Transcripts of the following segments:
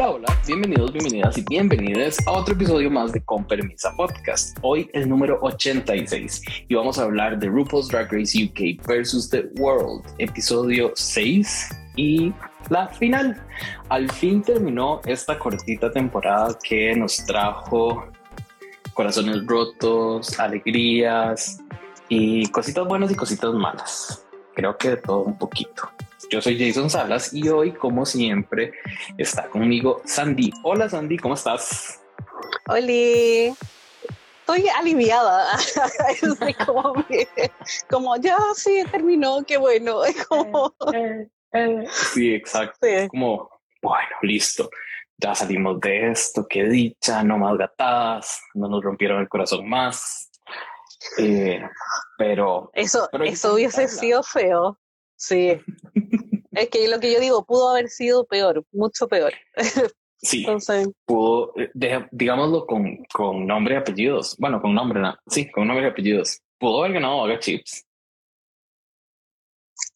Hola, hola, bienvenidos, bienvenidas y bienvenidas a otro episodio más de Con Permisa Podcast. Hoy el número 86 y vamos a hablar de RuPaul's Drag Race UK versus The World, episodio 6 y la final. Al fin terminó esta cortita temporada que nos trajo corazones rotos, alegrías y cositas buenas y cositas malas. Creo que de todo un poquito. Yo soy Jason Salas y hoy, como siempre, está conmigo Sandy. Hola Sandy, ¿cómo estás? Hola, estoy aliviada. como, como, ya sí, terminó, qué bueno. Como... Eh, eh, eh. Sí, exacto. como, bueno, listo. Ya salimos de esto, qué dicha, no más gatadas, no nos rompieron el corazón más. pero eso, eso hubiese sido feo. Sí. es que lo que yo digo, pudo haber sido peor, mucho peor. Sí, pudo, eh, digámoslo con, con nombre y apellidos. Bueno, con nombre, no. sí, con nombre y apellidos. Pudo haber ganado Haga Chips.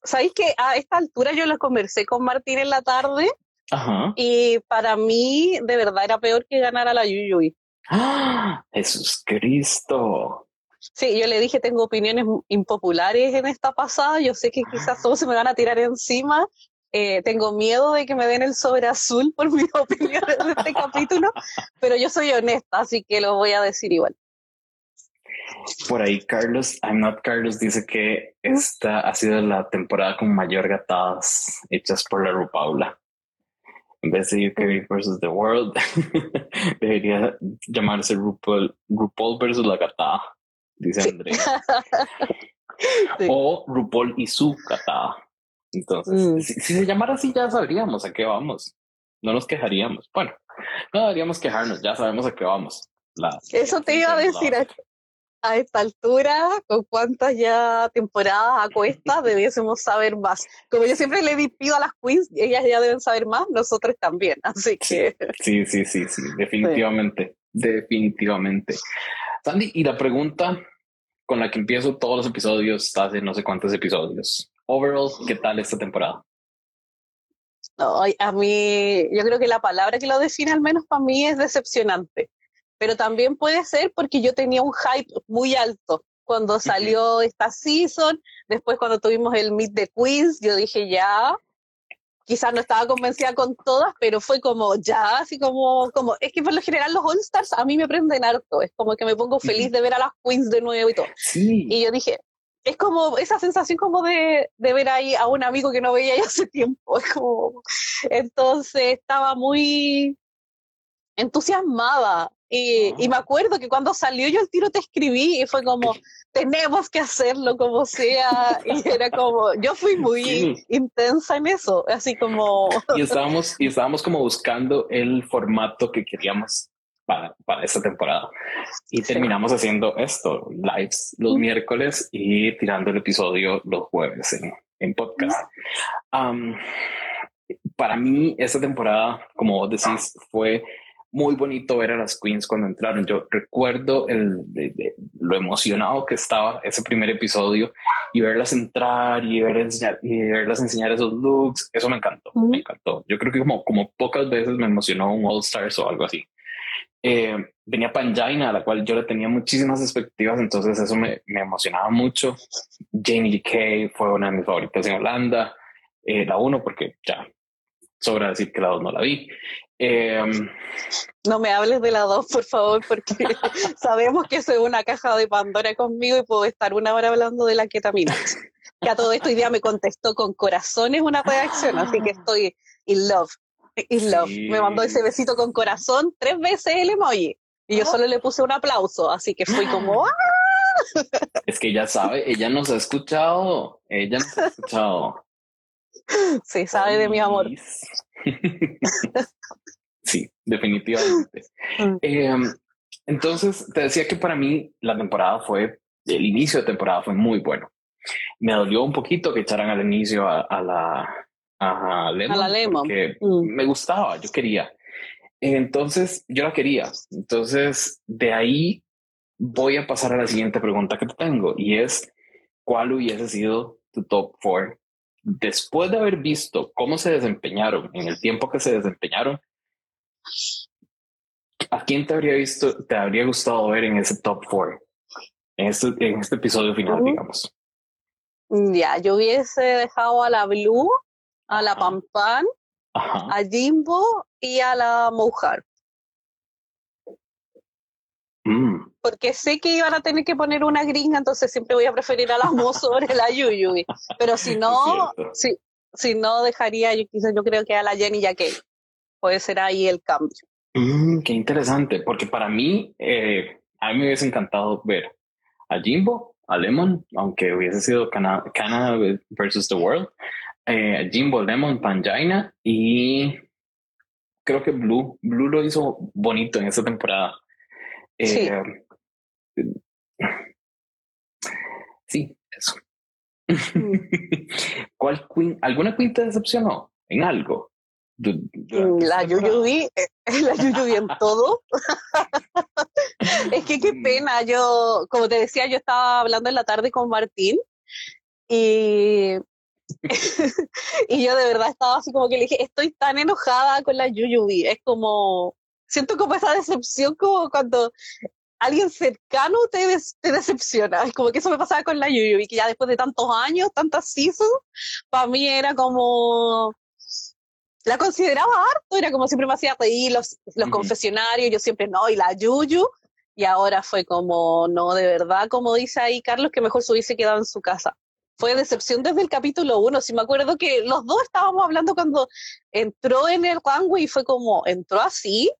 ¿Sabéis que a esta altura yo lo conversé con Martín en la tarde? Ajá. Y para mí, de verdad, era peor que ganar a la Yuyuy. ¡Ah! ¡Jesús Cristo! Sí, yo le dije, tengo opiniones impopulares en esta pasada, yo sé que quizás todos se me van a tirar encima, eh, tengo miedo de que me den el sobre azul por mis opiniones de este capítulo, pero yo soy honesta, así que lo voy a decir igual. Por ahí Carlos, I'm not Carlos, dice que esta ha sido la temporada con mayor gatadas hechas por la RuPaula. En vez de UK versus The World, debería llamarse RuPaul, RuPaul versus la gatada dice Andrea. O RuPaul y su catada. Entonces, mm. si, se llamara así, ya sabríamos a qué vamos. No nos quejaríamos. Bueno, no deberíamos quejarnos, ya sabemos a qué vamos. Eso te iba a decir a, esta altura, con cuántas ya temporadas a cuesta, debiésemos saber más. Como yo siempre le pido a las queens, ellas ya deben saber más, nosotros también. Así que. Sí, sí, sí, sí, definitivamente. Definitivamente. Sandy, y la pregunta con la que empiezo todos los episodios, hace no sé cuántos episodios. Overall, ¿qué tal esta temporada? a mí, yo creo que la palabra que lo define al menos para mí es decepcionante, pero también puede ser porque yo tenía un hype muy alto cuando salió esta season, después cuando tuvimos el Meet the Queens, yo dije ya, quizás no estaba convencida con todas, pero fue como ya, así como, como, es que por lo general los All Stars a mí me prenden harto, es como que me pongo feliz de ver a las Queens de nuevo y todo. Y yo dije, es como esa sensación como de, de, ver ahí a un amigo que no veía ya hace tiempo, es como, entonces estaba muy entusiasmada. Y, y me acuerdo que cuando salió yo el tiro te escribí y fue como, tenemos que hacerlo como sea. Y era como, yo fui muy intensa en eso, así como... Y estábamos, y estábamos como buscando el formato que queríamos para, para esta temporada. Y terminamos haciendo esto, lives los miércoles y tirando el episodio los jueves en, en podcast. para mí, esta temporada, como vos decís, fue muy bonito ver a las queens cuando entraron. Yo recuerdo el, lo emocionado que estaba ese primer episodio y verlas entrar y, ver, y verlas enseñar esos looks. Eso me encantó, me encantó. Yo creo que como, como pocas veces me emocionó un All Stars o algo así. Eh, venía Panjaina, a la cual yo le tenía muchísimas expectativas, entonces eso me, me emocionaba mucho. Jane Lee Kay fue una de mis favoritas en Holanda. Eh, la uno, porque ya sobra decir que la dos no la vi. Em, no me hables de la dos, por favor, porque sabemos que soy una caja de Pandora conmigo y puedo estar una hora hablando de la ketamina. Que a todo esto hoy día me contestó con corazones una reacción, así que estoy in love. In love. Me mandó ese besito con corazón tres veces el emoji. Y yo solo le puse un aplauso, así que fui como ¡Ah! Es que ella sabe, ella nos ha escuchado, ella nos ha escuchado. Sí, sabe de mi amor. Sí, definitivamente. Em, entonces, te decía que para mí la temporada fue, el inicio de temporada fue muy bueno. Me dolió un poquito que echaran al inicio a, la a Lemon, a la Lemon. porque mm. me gustaba, yo quería. Entonces, yo la quería. Entonces, de ahí voy a pasar a la siguiente pregunta que te tengo y es, ¿cuál hubiese sido tu top four después de haber visto cómo se desempeñaron en el tiempo que se desempeñaron, ¿A quién te habría visto, te habría gustado ver en ese top four? En este, en este episodio final, digamos. Ya, yo hubiese dejado a la Blue, a la Pam Pam, a Jimbo y a la Mojar. Mm. Porque sé que iban a tener que poner una gringa, entonces siempre voy a preferir a la Mo sobre la Yuyubi. Pero si no, si, si no dejaría, yo quizás yo creo que a la Jenny ya que puede ser ahí el cambio. Mm, qué interesante, porque para mí, eh, a mí me hubiese encantado ver a Jimbo, a Lemon, aunque hubiese sido Canada, versus the World, eh, Jimbo, Lemon, Pangina y creo que Blue, Blue lo hizo bonito en esta temporada. sí. Eh, sí, eso. Mm. ¿Cuál queen, ¿Alguna queen te decepcionó en algo? Mm, la Yuyubi, eh, la Yuyubi en todo. es que qué mm. pena, yo, como te decía, yo estaba hablando en la tarde con Martín y, y yo de verdad estaba así como que le dije, estoy tan enojada con la Yuyubi, es como, siento como esa decepción como cuando alguien cercano te, te decepciona. Es como que eso me pasaba con la Yuyubi, que ya después de tantos años, tantas seasons, para mí era como la consideraba harto, era como siempre me hacía reír los, los confesionarios, yo siempre no, y la Yuyu, y ahora fue como, no, de verdad, como dice ahí Carlos, que mejor se hubiese quedado en su casa. Fue decepción desde el capítulo uno, si me acuerdo que los dos estábamos hablando cuando entró en el runway y fue como, entró así,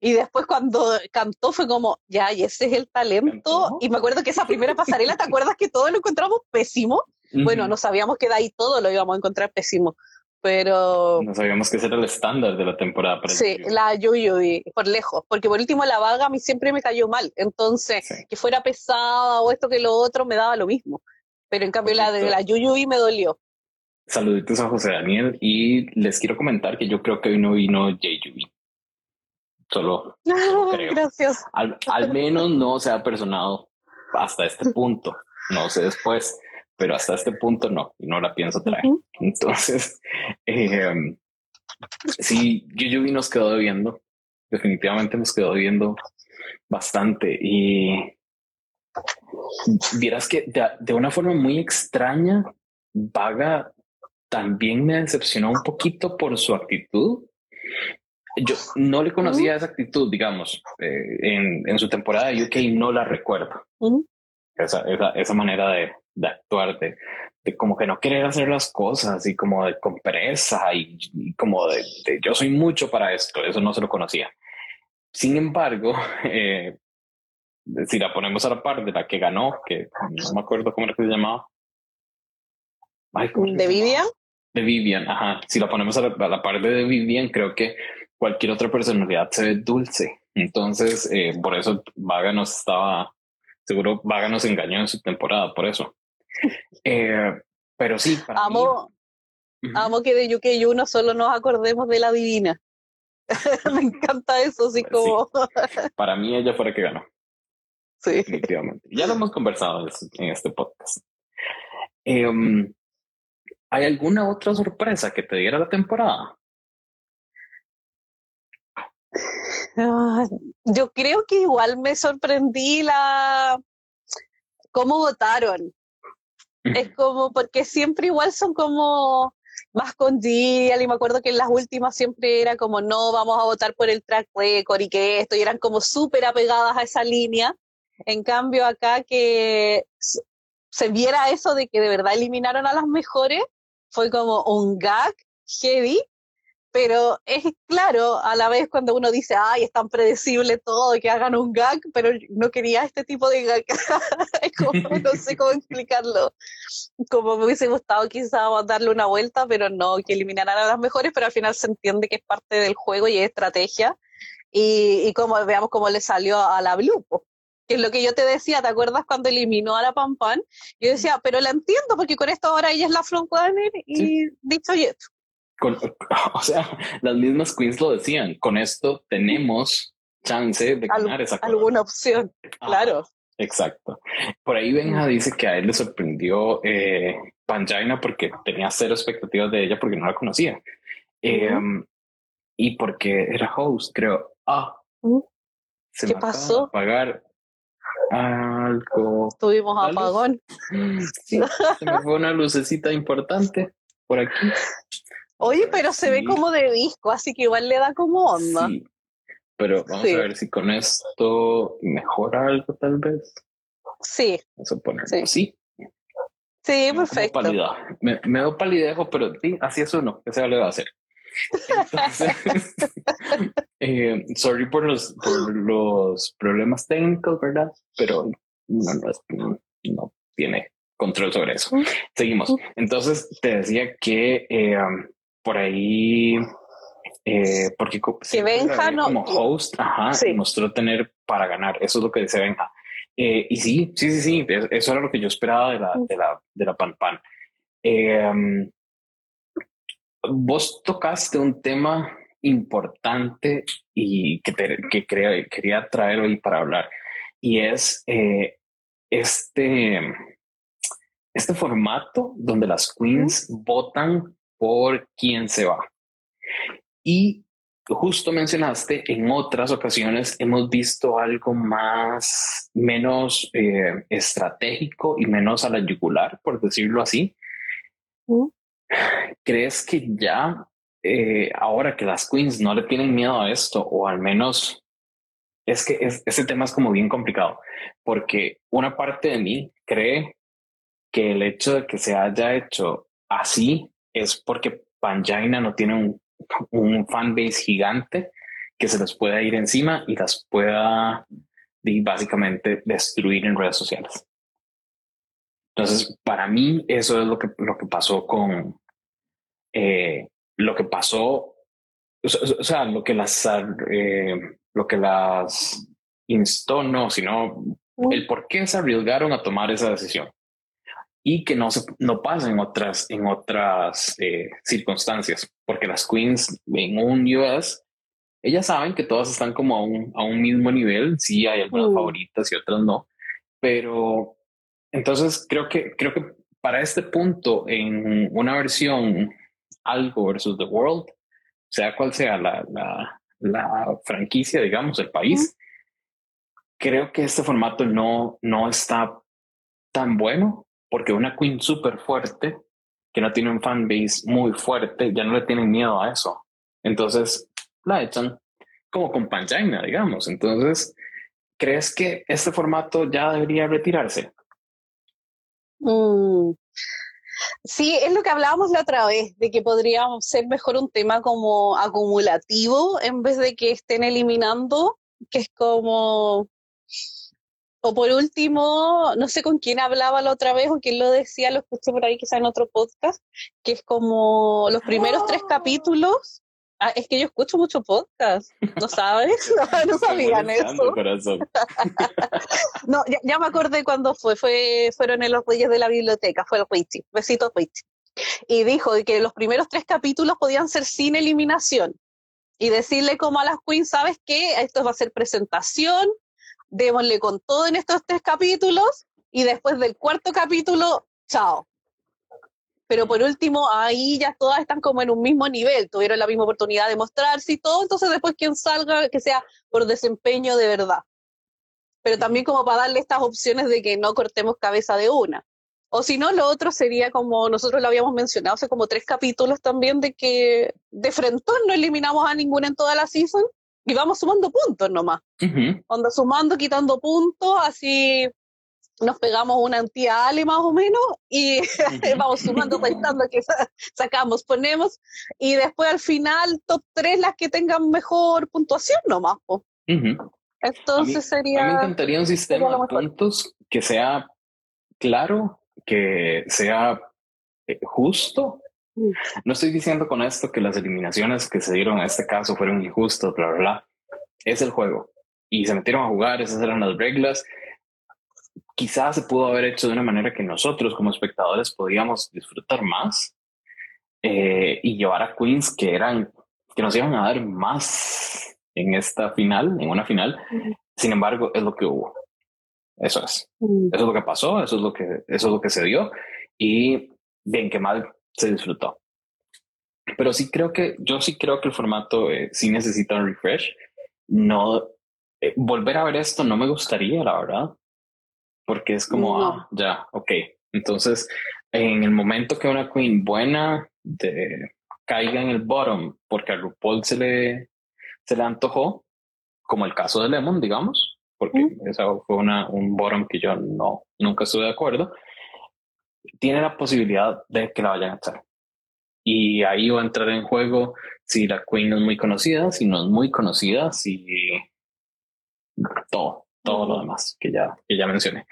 y después cuando cantó fue como, ya, y ese es el talento. Y me acuerdo que esa primera pasarela, ¿te acuerdas que todos lo encontramos pésimo? Bueno, no sabíamos que de ahí todo lo íbamos a encontrar pésimo pero... No sabíamos que ese era el estándar de la temporada. Para sí, la Yuyubi, por lejos, porque por último la vaga a mí siempre me cayó mal, entonces que fuera pesada o esto que lo otro me daba lo mismo, pero en cambio la de la Yuyubi me dolió. Saluditos a José Daniel y les quiero comentar que yo creo que hoy no vino Yubi. Solo, creo. Gracias. Al, al menos no se ha personado hasta este punto. No sé después pero hasta este punto no, y no la pienso traer. Entonces, eh, sí, Yuyubi nos quedó viendo, definitivamente nos quedó viendo bastante y vieras que de, una forma muy extraña, Vaga también me decepcionó un poquito por su actitud. Yo no le conocía esa actitud, digamos, eh, en, en, su temporada de UK no la recuerdo. esa, esa, esa, manera de, de actuar, de, como que no querer hacer las cosas y como de con pereza y, como de, yo soy mucho para esto, eso no se lo conocía. Sin embargo, eh, si la ponemos a la par de la que ganó, que no me acuerdo cómo era que se llamaba. ¿De Vivian? De Vivian, ajá. Si la ponemos a la, par de Vivian, creo que cualquier otra personalidad se ve dulce. Entonces, eh, por eso Vaga nos estaba, seguro Vaga nos engañó en su temporada, por eso. Eh, pero sí, amo, amo que de UK uno solo nos acordemos de la divina. Me encanta eso, así pues como. Para mí ella fue la que ganó. Sí. Definitivamente. Ya lo hemos conversado en este podcast. Em, ¿Hay alguna otra sorpresa que te diera la temporada? Ah, yo creo que igual me sorprendí la cómo votaron. Es como, porque siempre igual son como más con y me acuerdo que en las últimas siempre era como, no, vamos a votar por el track record y que esto, y eran como súper apegadas a esa línea. En cambio acá que se viera eso de que de verdad eliminaron a las mejores, fue como un gag heavy pero es claro a la vez cuando uno dice, ay, es tan predecible todo que hagan un gag, pero no quería este tipo de gag. como, no sé cómo explicarlo. Como me hubiese gustado quizá darle una vuelta, pero no, que eliminaran a las mejores, pero al final se entiende que es parte del juego y es estrategia. Y, y como veamos cómo le salió a la Blue, que es lo que yo te decía, ¿te acuerdas cuando eliminó a la Pam Pam? Yo decía, pero la entiendo, porque con esto ahora ella es la frontrunner y dicho y hecho. o sea, las mismas queens lo decían, con esto tenemos chance de ganar esa Alguna opción, claro. Exacto. Por ahí Benja dice que a él le sorprendió eh, Pangina porque tenía cero expectativas de ella porque no la conocía. Em, y porque era host, creo, ah, se ¿qué pasó? Pagar algo. Tuvimos apagón. Sí, se me fue una lucecita importante por aquí. Oye, pero se ve como de disco, así que igual le da como onda. Sí, pero vamos a ver si con esto mejora algo tal vez. Sí. Vamos a ponerlo sí. así. Sí, perfecto. Me, me doy palidejo, pero sí, así es uno, ¿qué se le va a hacer? Entonces, eh, sorry por los, por los problemas técnicos, ¿verdad? Pero no, no, no tiene control sobre eso. Seguimos. Entonces, te decía que eh, por ahí, eh, porque que Benja no, como host, ajá, mostró tener para ganar. Eso es lo que dice Benja. Eh, y sí, sí, sí, sí, eso era lo que yo esperaba de la, de la, de la Pan Pan. Eh, vos tocaste un tema importante y que, que quería traer hoy para hablar, y es eh, este, este formato donde las queens votan por quién se va. Y justo mencionaste, en otras ocasiones hemos visto algo más, menos eh, estratégico y menos a la yugular, por decirlo así. ¿Crees que ya, eh, ahora que las queens no le tienen miedo a esto, o al menos es que ese tema es como bien complicado, porque una parte de mí cree que el hecho de que se haya hecho así es porque Pangina no tiene un, un fanbase gigante que se les pueda ir encima y las pueda básicamente destruir en redes sociales. Entonces, para mí, eso es lo que, lo que pasó con eh, lo que pasó, o sea, lo que las, eh, lo que las instó, no, sino el por qué se arriesgaron a tomar esa decisión y que no se no pasa en otras en otras eh, circunstancias porque las queens en un US ellas saben que todas están como a un, a un mismo nivel sí hay algunas favoritas y otras no pero entonces creo que, creo que para este punto, en una versión algo versus The World, sea cual sea la, la, la franquicia, digamos, el país, creo que este formato no, no está tan bueno porque una queen súper fuerte que no tiene un fanbase muy fuerte, ya no le tienen miedo a eso. Entonces la echan como con Pangina, digamos. Entonces, ¿crees que este formato ya debería retirarse? Mm. Sí, es lo que hablábamos la otra vez, de que podríamos ser mejor un tema como acumulativo en vez de que estén eliminando, que es como... O por último, no sé con quién hablaba la otra vez o quién lo decía, lo escuché por ahí quizá en otro podcast, que es como los primeros tres capítulos Ah, es que yo escucho mucho podcast, ¿no sabes? No, sabían eso. no, ya, me acordé cuando fue, fue, fueron en los Reyes de la Biblioteca, fue el Richie, besito Richie. Y dijo que los primeros tres capítulos podían ser sin eliminación. Y decirle como a las queens, ¿sabes qué? Esto va a ser presentación, démosle con todo en estos tres capítulos, y después del cuarto capítulo, chao pero por último ahí ya todas están como en un mismo nivel, tuvieron la misma oportunidad de mostrarse y todo, entonces después quien salga, que sea por desempeño de verdad. Pero también como para darle estas opciones de que no cortemos cabeza de una. O si no, lo otro sería como nosotros lo habíamos mencionado hace como tres capítulos también de que de frente no eliminamos a ninguna en toda la season y vamos sumando puntos nomás. Uh sumando, quitando puntos, así nos pegamos una entidad Ale más o menos y vamos sumando, pensando que sacamos, ponemos y después al final top 3 las que tengan mejor puntuación nomás. Entonces sería... A mí me encantaría un sistema de puntos que sea claro, que sea eh, justo. No estoy diciendo con esto que las eliminaciones que se dieron en este caso fueron injustas, bla, bla, bla. Es el juego. Y se metieron a jugar, esas eran las reglas quizás se pudo haber hecho de una manera que nosotros como espectadores podíamos disfrutar más eh, y llevar a Queens que eran, que nos iban a dar más en esta final, en una final. Sin embargo, es lo que hubo. Eso es. Eso es lo que pasó, eso es lo que, eso es lo que se dio y bien que mal se disfrutó. Pero sí creo que, yo sí creo que el formato eh, sí necesita un refresh. No, eh, volver a ver esto no me gustaría, la verdad, porque es como, ah, ya, ok. Entonces, en el momento que una queen buena de, caiga en el bottom porque a RuPaul se le, se le antojó, como el caso de Lemon, digamos, porque eso fue una, un bottom que yo no, nunca estuve de acuerdo, tiene la posibilidad de que la vayan a echar. Y ahí va a entrar en juego si la Queen no es muy conocida, si no es muy conocida, si todo, todo lo demás que ya, que ya mencioné.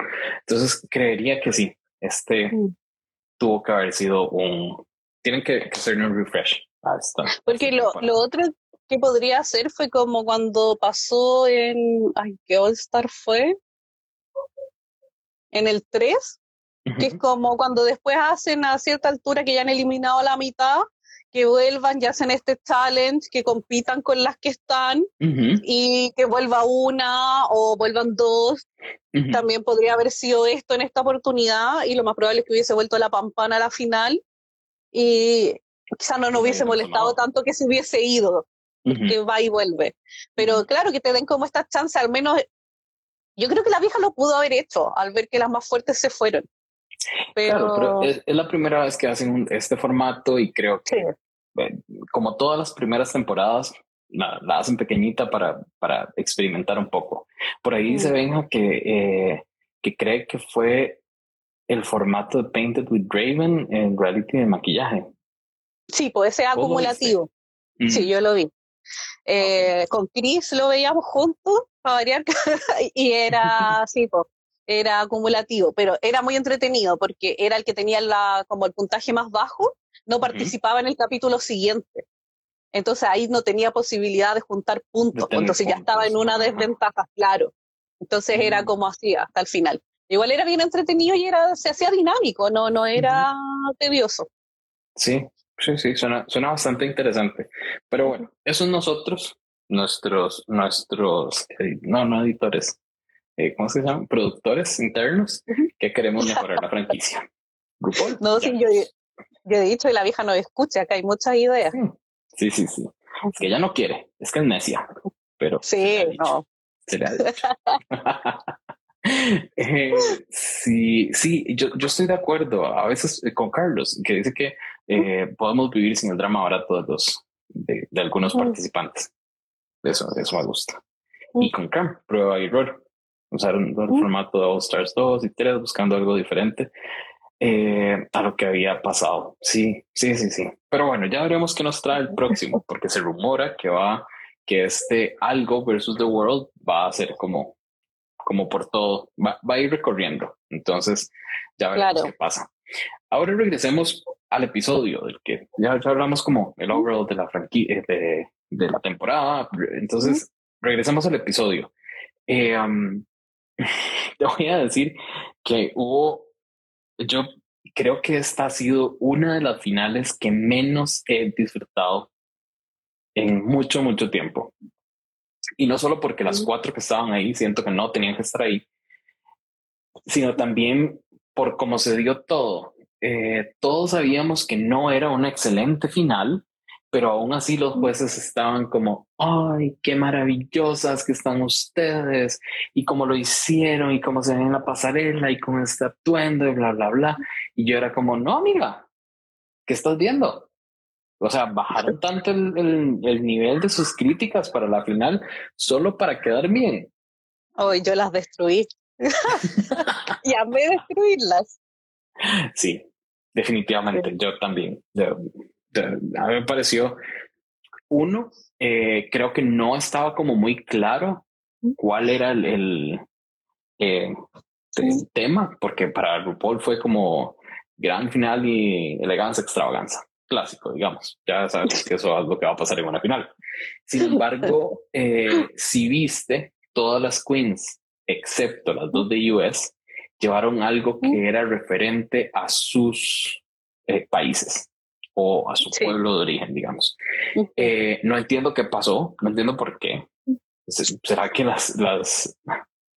Entonces creería que sí, este tuvo que haber sido un, tienen que, hacer un refresh. Porque lo, lo otro que podría hacer fue como cuando pasó en, ay, ¿qué All Star fue? En el 3, que es como cuando después hacen a cierta altura que ya han eliminado la mitad, que vuelvan y hacen este challenge, que compitan con las que están y que vuelva una o vuelvan dos. También podría haber sido esto en esta oportunidad y lo más probable es que hubiese vuelto la pampana a la final y quizás no nos hubiese molestado tanto que se hubiese ido, que va y vuelve. Pero claro, que te den como esta chance, al menos yo creo que la vieja lo pudo haber hecho al ver que las más fuertes se fueron. Pero, es, la primera vez que hacen este formato y creo que, como todas las primeras temporadas, la, hacen pequeñita para, para experimentar un poco. Por ahí se ven que, eh, que cree que fue el formato de Painted with Raven en reality de maquillaje. Sí, puede ser acumulativo. Sí, yo lo vi. Eh, con Chris lo veíamos juntos, para variar, y era así, pues era acumulativo, pero era muy entretenido porque era el que tenía la, como el puntaje más bajo, no participaba en el capítulo siguiente. Entonces ahí no tenía posibilidad de juntar puntos, entonces ya estaba en una desventaja, claro. Entonces era como así hasta el final. Igual era bien entretenido y era, se hacía dinámico, no, no era tedioso. Sí, sí, sí, suena, suena bastante interesante. Pero bueno, esos nosotros, nuestros, nuestros, eh, no, no editores, eh, ¿cómo se llaman? Productores internos que queremos mejorar la franquicia. No, sí, yo, he dicho y la vieja no escucha, que hay muchas ideas. Sí, sí, sí. Es que ella no quiere, es que es necia, pero. Sí, no. Se le ha dicho. Eh, sí, sí, yo, yo estoy de acuerdo a veces eh, con Carlos, que dice que podemos vivir sin el drama barato de, los, de, algunos participantes. Eso, eso me gusta. Y con Cam, prueba y error usar el formato de All Stars 2 y 3, buscando algo diferente eh, a lo que había pasado. Sí, sí, sí, sí. Pero bueno, ya veremos qué nos trae el próximo, porque se rumora que va, que este algo versus The World va a ser como, como por todo, va, va a ir recorriendo. Entonces, ya veremos qué pasa. Ahora regresemos al episodio del que ya, hablamos como el overall de la franquicia, eh, de, de, la temporada. Entonces, regresemos al episodio. Eh, te voy a decir que hubo, yo creo que esta ha sido una de las finales que menos he disfrutado en mucho, mucho tiempo. Y no solo porque las cuatro que estaban ahí siento que no tenían que estar ahí, sino también por cómo se dio todo. Eh, todos sabíamos que no era una excelente final, pero aún así los jueces estaban como, ay, qué maravillosas que están ustedes y cómo lo hicieron y cómo se ven en la pasarela y cómo está actuando y bla, bla, bla. Y yo era como, no, amiga, ¿qué estás viendo? O sea, bajaron tanto el, el, nivel de sus críticas para la final solo para quedar bien. Hoy yo las destruí. y amé destruirlas. Sí, definitivamente, yo también a mí me pareció, uno, eh, creo que no estaba como muy claro cuál era el, eh, tema, porque para RuPaul fue como gran final y elegancia extravaganza, clásico, digamos. Ya sabes que eso es lo que va a pasar en una final. Sin embargo, eh, si viste, todas las queens, excepto las dos de US, llevaron algo que era referente a sus países o a su pueblo de origen, digamos. Eh, no entiendo qué pasó, no entiendo por qué. ¿Será que las, las,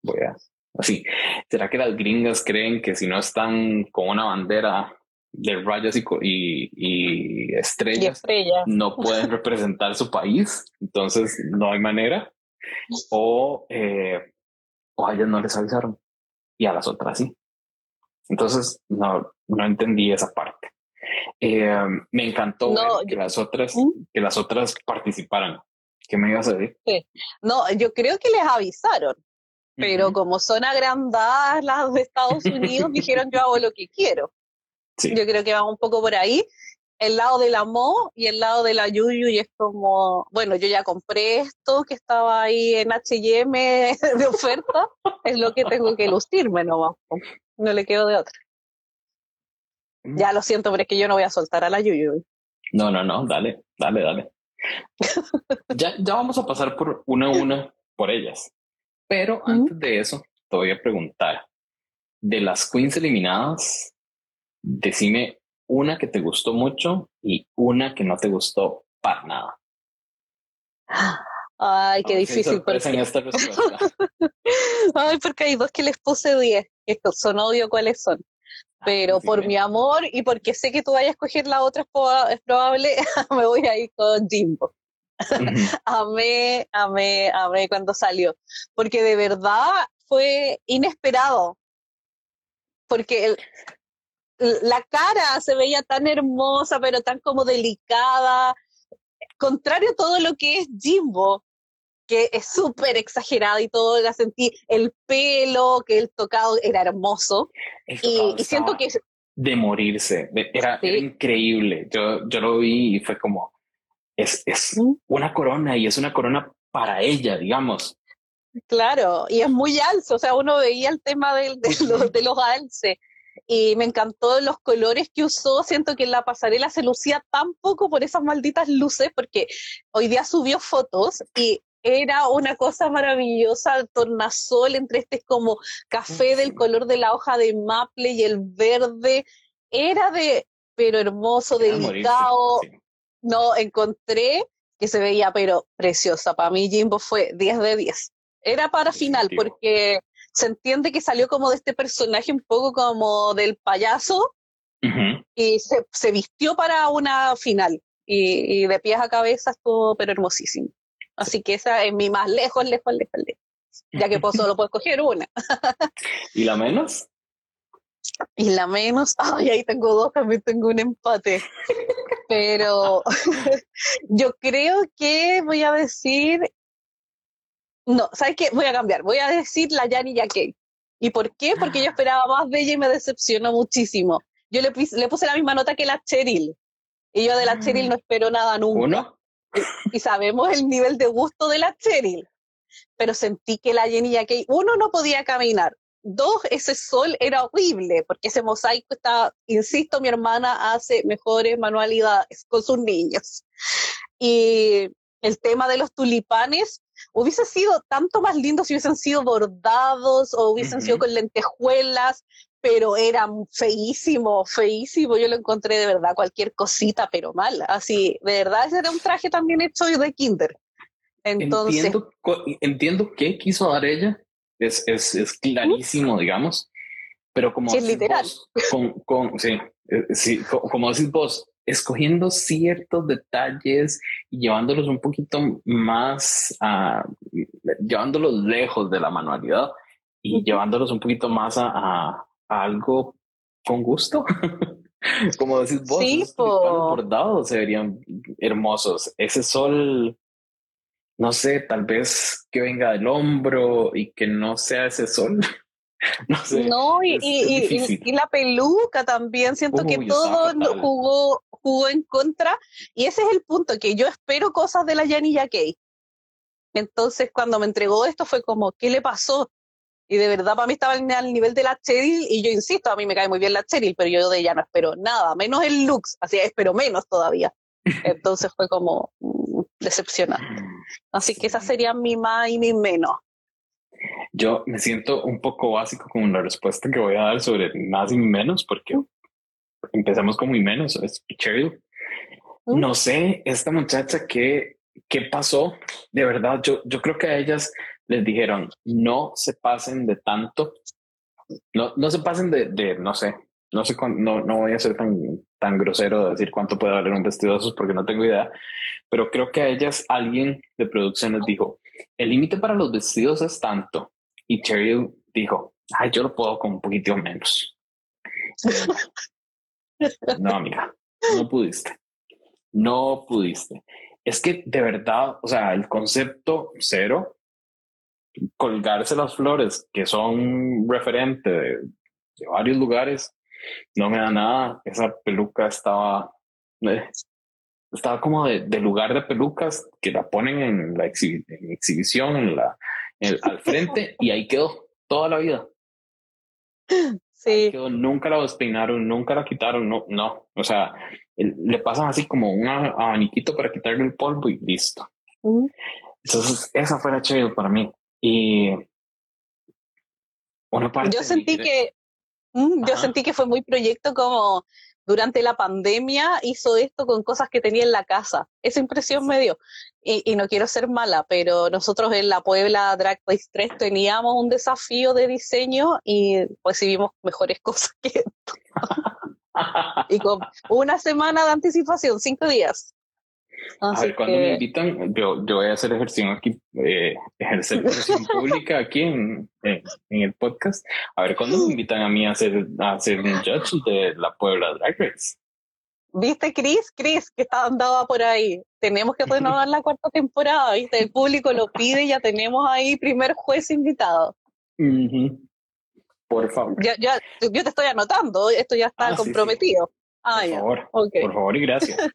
voy a, así, será que las gringas creen que si no están con una bandera de rayas y, estrellas, no pueden representar su país, entonces no hay manera. O, eh, o a ellas no les avisaron y a las otras sí. Entonces no, no entendí esa parte. Eh, me encantó que las otras, ¿Mm? que las otras participaran. ¿Qué me ibas a decir? No, yo creo que les avisaron, pero como son agrandadas las de Estados Unidos, dijeron yo hago lo que quiero. Yo creo que va un poco por ahí. El lado de la Mo y el lado de la Yuyu y es como, bueno, yo ya compré esto que estaba ahí en H&M de oferta, es lo que tengo que lucirme nomás. No le quedo de otra. Ya lo siento, pero es que yo no voy a soltar a la Yuyu. No, no, no, dale, dale, dale. ya, ya vamos a pasar por una a una por ellas. Pero antes de eso, te voy a preguntar, de las queens eliminadas, decime una que te gustó mucho y una que no te gustó para nada. Ay, qué difícil. Porque... esta Ay, porque hay dos que les puse 10. Estos son obvio cuáles son. Ah, Pero por mi amor y porque sé que tú vayas a escoger la otra, es probable, me voy a ir con Jimbo. amé, amé, amé cuando salió. Porque de verdad fue inesperado. Porque la cara se veía tan hermosa, pero tan como delicada. Contrario a todo lo que es Jimbo, que es súper exagerado y todo, la sentí, el pelo, que el tocado era hermoso. Y, siento que... De morirse, era, increíble. Yo, yo lo vi y fue como, es, es una corona y es una corona para ella, digamos. Claro, y es muy alzo, o sea, uno veía el tema de, los, de los alces y me encantó los colores que usó. Siento que en la pasarela se lucía tan poco por esas malditas luces, porque hoy día subió fotos y era una cosa maravillosa, el tornasol entre este como café del color de la hoja de maple y el verde. Era de, pero hermoso, delicado. No, encontré que se veía, pero preciosa. Para mí Jimbo fue 10 de 10. Era para final, porque se entiende que salió como de este personaje un poco como del payaso y se, vistió para una final y, de pies a cabeza estuvo pero hermosísimo. Así que esa es mi más lejos, lejos, lejos, lejos. Ya que pues solo puedo escoger una. ¿Y la menos? Y la menos, ay, ahí tengo dos, también tengo un empate. Pero yo creo que voy a decir no, ¿sabes qué? Voy a cambiar. Voy a decir la Yani Yakei. ¿Y por qué? Porque yo ah. esperaba más de ella y me decepcionó muchísimo. Yo le, le puse la misma nota que la Cheryl. Y yo de la Cheryl no espero nada nunca. ¿Uno? Y, sabemos el nivel de gusto de la Cheryl. Pero sentí que la Jenny Yakei, uno, no podía caminar. Dos, ese sol era horrible, porque ese mosaico está, insisto, mi hermana hace mejores manualidades con sus niños. Y el tema de los tulipanes, hubiese sido tanto más lindo si hubiesen sido bordados o hubiesen sido con lentejuelas, pero era feísimo, feísimo. Yo lo encontré de verdad cualquier cosita, pero mal. Así, de verdad, ese era un traje también hecho de Kinder. Entonces. Entiendo, entiendo qué quiso dar ella. Es, es, es clarísimo, digamos. Pero como. Sí, es literal. con, con, sí, eh, sí, como decís vos, escogiendo ciertos detalles y llevándolos un poquito más a, llevándolos lejos de la manualidad y llevándolos un poquito más a, algo con gusto. Como decís vos, sí, bordados se verían hermosos. Ese sol, no sé, tal vez que venga del hombro y que no sea ese sol. no sé. No, y, y, la peluca también, siento que todo jugó, jugó en contra. Y ese es el punto, que yo espero cosas de la Janilla Kay. Entonces, cuando me entregó esto, fue como, ¿qué le pasó? Y de verdad, para mí estaba al nivel de la Cheryl, y yo insisto, a mí me cae muy bien la Cheryl, pero yo de ella no espero nada, menos el looks, así espero menos todavía. Entonces fue como mm, decepcionante. Así que esa sería mi más y mi menos. Yo me siento un poco básico con la respuesta que voy a dar sobre más y menos, porque empezamos con muy menos, es Cheryl. ¿Mm? No sé, esta muchacha, ¿qué, qué pasó? De verdad, yo, yo creo que a ellas les dijeron, no se pasen de tanto, no, no se pasen de, de, no sé, no sé, no, no voy a ser tan, tan grosero de decir cuánto puede valer un vestido de esos porque no tengo idea, pero creo que a ellas alguien de producción les dijo, el límite para los vestidos es tanto. Y Cheryl dijo, ay, yo lo puedo con un poquito menos. no, amiga, no pudiste. No pudiste. Es que de verdad, o sea, el concepto cero, colgarse las flores que son referente de, varios lugares, no me da nada. Esa peluca estaba, eh, estaba como de, lugar de pelucas que la ponen en la exhibición, en la, al frente y ahí quedó toda la vida. Sí. nunca la despeinaron, nunca la quitaron, no, no. O sea, le pasan así como un abaniquito para quitarle el polvo y listo. Entonces, esa fue la chévere para mí. Y una parte. Yo sentí que, yo sentí que fue muy proyecto como durante la pandemia hizo esto con cosas que tenía en la casa. Esa impresión me dio. Y, no quiero ser mala, pero nosotros en la Puebla Drag Race 3 teníamos un desafío de diseño y recibimos mejores cosas que esto. y con una semana de anticipación, cinco días. A ver, cuando me invitan, yo, yo voy a hacer ejercicio aquí, eh, ejercer pública aquí en, en, el podcast. A ver, cuando me invitan a mí a hacer, a hacer un judge de la Puebla Drag Race. ¿Viste, Chris? Chris, que está andaba por ahí. Tenemos que renovar la cuarta temporada, ¿viste? El público lo pide y ya tenemos ahí primer juez invitado. Por favor. Ya, ya, yo te estoy anotando, esto ya está ah, comprometido. Ah, por favor, por favor y gracias.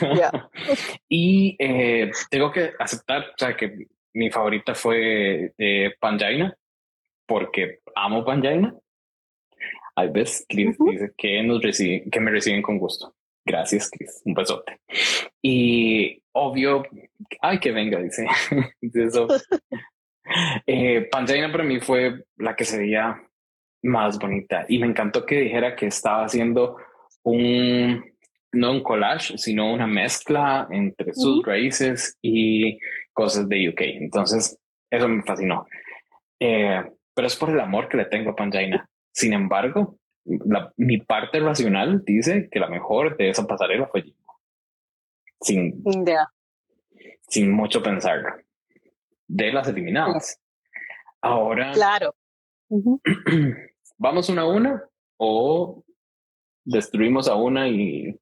y eh, tengo que aceptar, o sea, que mi favorita fue eh, Panjaina, porque amo Panjaina. Hay veces Chris dice que, nos reciben, que me reciben con gusto. Gracias, Chris. Un besote. Y obvio, ay, que venga, dice. Eso. eh, para mí fue la que se veía más bonita y me encantó que dijera que estaba haciendo un, no un collage, sino una mezcla entre sus raíces y cosas de UK. Entonces, eso me fascinó. Eh, pero es por el amor que le tengo a Panjaina. Sin embargo, mi parte racional dice que la mejor de esa pasarela fue Sin, sin mucho pensar. De las eliminadas. Ahora. Claro. ¿Vamos una a una o destruimos a una y,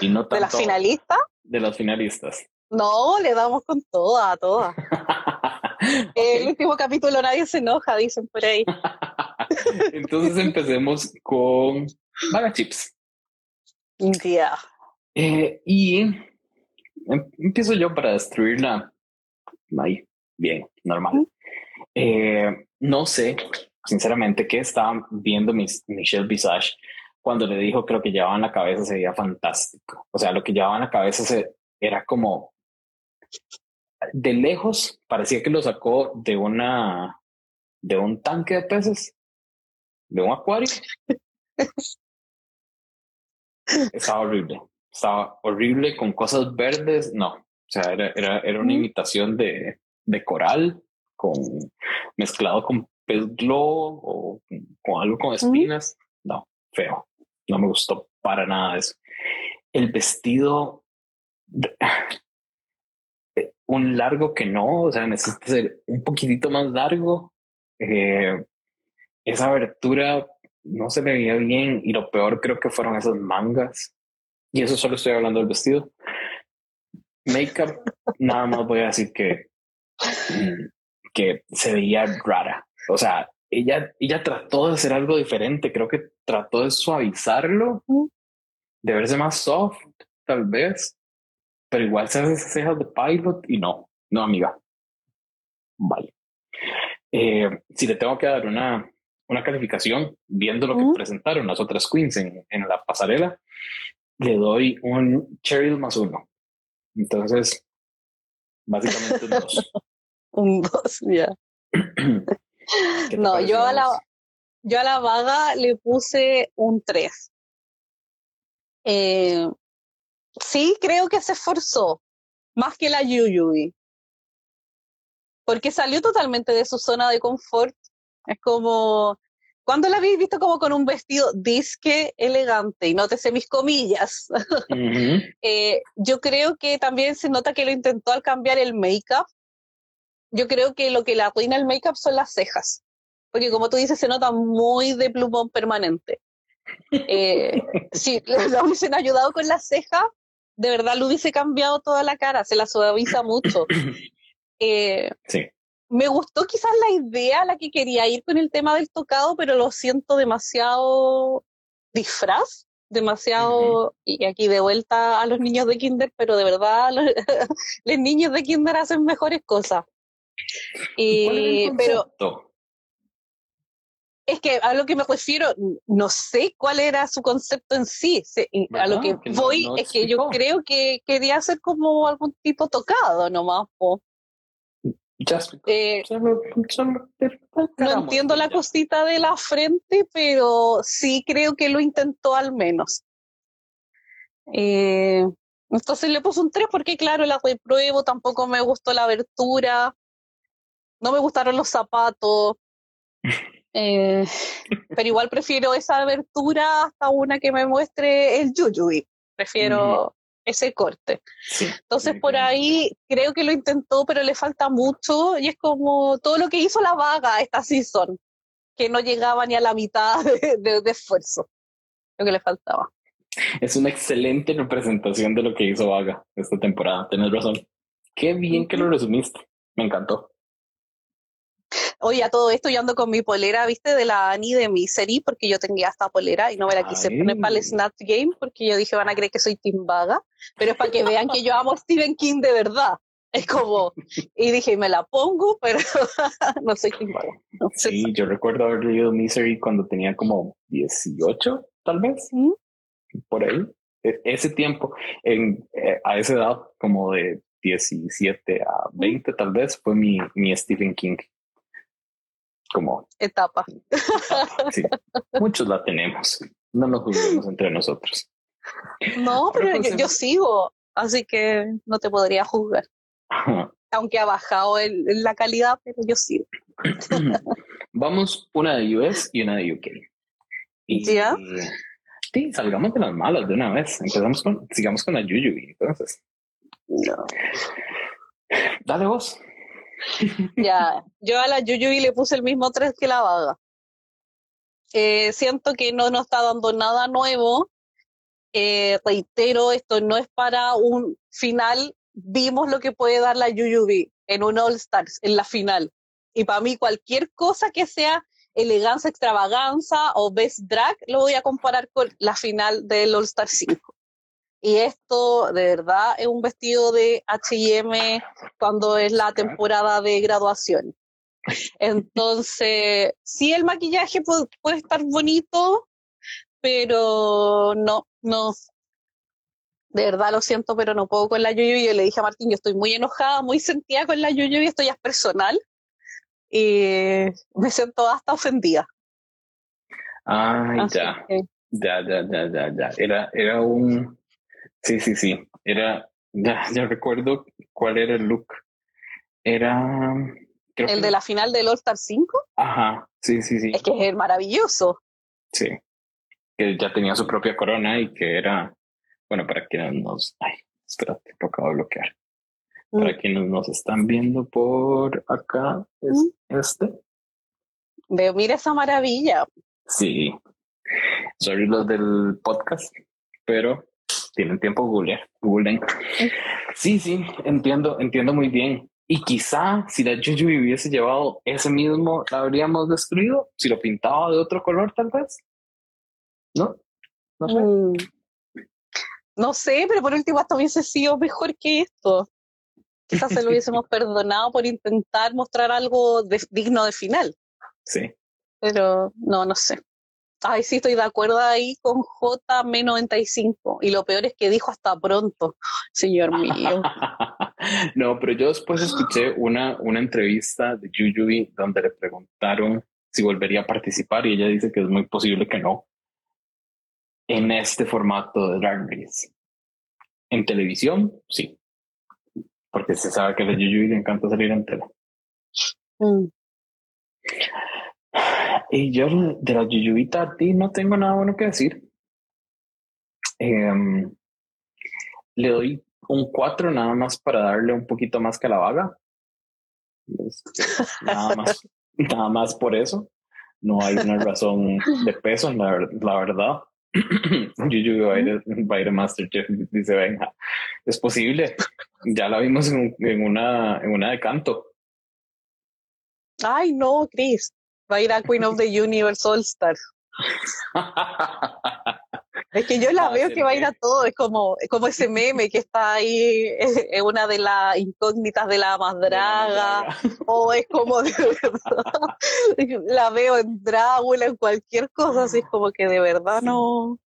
y no tanto? ¿De las finalistas? De las finalistas. No, le damos con toda, a todas. El último capítulo nadie se enoja, dicen por ahí. Entonces empecemos con Vaga Chips. Yeah. Eh, y em, empiezo yo para destruirla. Ahí, bien, normal. Eh, no sé, sinceramente, qué estaba viendo Michelle Visage cuando le dijo que lo que llevaba en la cabeza se veía fantástico. O sea, lo que llevaba en la cabeza se, era como de lejos parecía que lo sacó de una de un tanque de peces de un acuario. Estaba horrible. Estaba horrible con cosas verdes. No, o sea, era, era, era una imitación de, de coral con mezclado con pez globo o con algo con espinas. No, feo. No me gustó para nada eso. El vestido, un largo que no, o sea, necesita ser un poquitito más largo. Eh, esa abertura no se me veía bien y lo peor creo que fueron esas mangas. Y eso solo estoy hablando del vestido. Makeup, nada más voy a decir que, que se veía rara. O sea, ella, ella trató de hacer algo diferente. Creo que trató de suavizarlo, de verse más soft, tal vez. Pero igual se hace esas cejas de pilot y no, no, amiga. Vale. Eh, si le tengo que dar una, una calificación viendo lo que presentaron las otras queens en, en, la pasarela, le doy un Cheryl más uno. Entonces, básicamente un dos. un dos, ya. no, yo a, la, yo a la vaga le puse un tres. Eh, sí, creo que se esforzó más que la Yuyubi. Porque salió totalmente de su zona de confort es como cuando la habéis visto como con un vestido disque elegante, y nótese mis comillas, eh, yo creo que también se nota que lo intentó al cambiar el make-up. Yo creo que lo que le arruina el make-up son las cejas, porque como tú dices, se nota muy de plumón permanente. Eh, si le hubiesen ayudado con las cejas, de verdad lo hubiese cambiado toda la cara, se la suaviza mucho. Eh, sí me gustó quizás la idea a la que quería ir con el tema del tocado, pero lo siento demasiado disfraz, demasiado, y aquí de vuelta a los niños de kinder, pero de verdad los, niños de kinder hacen mejores cosas. Y, pero es que a lo que me refiero, no sé cuál era su concepto en sí. A lo que, voy es que yo creo que quería hacer como algún tipo tocado nomás. Po. Eh, no entiendo la cosita de la frente, pero sí creo que lo intentó al menos. Eh, entonces le puse un 3 porque claro, la repruebo, tampoco me gustó la abertura, no me gustaron los zapatos, eh, pero igual prefiero esa abertura hasta una que me muestre el Yuyuy. Prefiero ese corte. Entonces por ahí creo que lo intentó, pero le falta mucho y es como todo lo que hizo la vaga esta season, que no llegaba ni a la mitad de, esfuerzo, lo que le faltaba. Es una excelente representación de lo que hizo Vaga esta temporada, tienes razón. Qué bien que lo resumiste, me encantó. Oye, a todo esto yo ando con mi polera, ¿viste? De la Annie de mi serie, porque yo tenía esta polera y no me la quise poner para el Snatch Game, porque yo dije, van a creer que soy Tim Vaga, pero es para que vean que yo amo a Stephen King de verdad. Es como, y dije, me la pongo, pero no soy Tim Vaga. sí, yo recuerdo haber leído Misery cuando tenía como 18, tal vez, ¿Mm? por ahí. E, ese tiempo, en, eh, a esa edad, como de 17 a 20, tal vez, fue mi, mi Stephen King como etapa. Sí, muchos la tenemos. No nos juzguemos entre nosotros. No, pero, yo, sigo, así que no te podría juzgar. Aunque ha bajado el, la calidad, pero yo sigo. Vamos una de US y una de UK. Y, ¿Ya? Sí, salgamos de las malas de una vez. Empezamos con, sigamos con la Yuyu, entonces. No. Dale vos. ya, yo a la Yuyubi le puse el mismo 3 que la vaga. Eh, siento que no nos está dando nada nuevo. Eh, reitero, esto no es para un final. Vimos lo que puede dar la Yuyubi en un All Stars, en la final. Y para mí, cualquier cosa que sea elegancia, extravaganza o best drag, lo voy a comparar con la final del All Star 5. Y esto de verdad es un vestido de HM cuando es la temporada de graduación. Entonces, sí, el maquillaje puede, estar bonito, pero no, no. De verdad lo siento, pero no puedo con la Yuyu. Y yo le dije a Martín, yo estoy muy enojada, muy sentida con la Yuyu y esto ya es personal. Y me siento hasta ofendida. Ay, ya. ya. Ya, ya, ya, ya, Era, era un, Sí, sí, sí. Era, ya, ya recuerdo cuál era el look. Era. ¿El de la final del All-Star 5? Ajá, sí, sí, sí. Es que es maravilloso. Sí. Que ya tenía su propia corona y que era. Bueno, para quienes nos. Ay, espérate, lo acabo de bloquear. Para mm. quienes nos están viendo por acá, es mm. este. Veo, mira esa maravilla. Sí. Sorry los del podcast, pero tienen tiempo, Google, Google. Sí, sí, entiendo, entiendo muy bien. Y quizá si la Juju hubiese llevado ese mismo, la habríamos destruido. Si lo pintaba de otro color, tal vez. ¿No? No sé. Mm. No sé, pero por último hasta hubiese sido mejor que esto. Quizás se lo hubiésemos perdonado por intentar mostrar algo digno de final. Sí. Pero no, no sé. Ay, sí, estoy de acuerdo ahí con JM95. Y lo peor es que dijo hasta pronto, señor mío. no, pero yo después escuché una, una entrevista de Yuyubi donde le preguntaron si volvería a participar y ella dice que es muy posible que no. En este formato de Drag Race. En televisión, sí. Porque se sabe que a Yuyubi le encanta salir en tele. Mm. Y yo de la Yuyuita a ti no tengo nada bueno que decir. Em, le doy un 4 nada más para darle un poquito más que la vaga. nada más, nada más por eso. No hay una razón de peso, la, la verdad. Yuyu va a, ir, va a ir a Masterchef, dice venga. Es posible. Ya la vimos en, en, una, en una de canto. Ay, no, Chris. Va a ir a Queen of the Universe All Star. Es que yo la ah, veo que va a ir a todo, es como, como ese meme que está ahí, es una de las incógnitas de la madraga, o es como de verdad, la veo en Drácula, en cualquier cosa, así es como que de verdad no,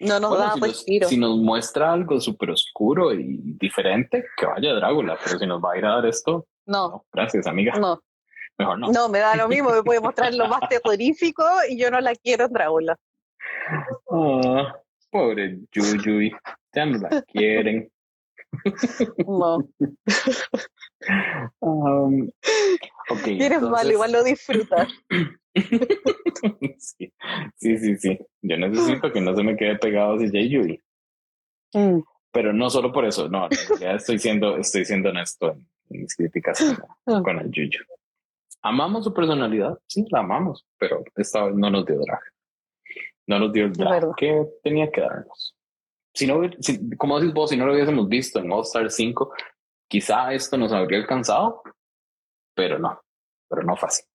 no nos da si tiro. Si nos muestra algo súper oscuro y diferente, que vaya Drácula, pero si nos va a ir a dar esto, no. gracias, amiga. No. Mejor no. No, me da lo mismo, me puede mostrar lo más terrorífico y yo no la quiero en Drácula. Oh, pobre Yuyuy, ya no la quieren. No. Um, okay, Eres malo, igual lo disfrutas. sí, sí, sí, sí. Yo necesito que no se me quede pegado si Yuyuy. Mm. Pero no solo por eso, no, ya estoy siendo, estoy siendo honesto en, mis críticas con, con el Yuyu. Amamos su personalidad, sí, la amamos, pero esta vez no nos dio drag. No nos dio el drag que tenía que darnos. Si no, como decís vos, si no lo hubiésemos visto en All Star 5, quizá esto nos habría alcanzado, pero no, pero no fácil.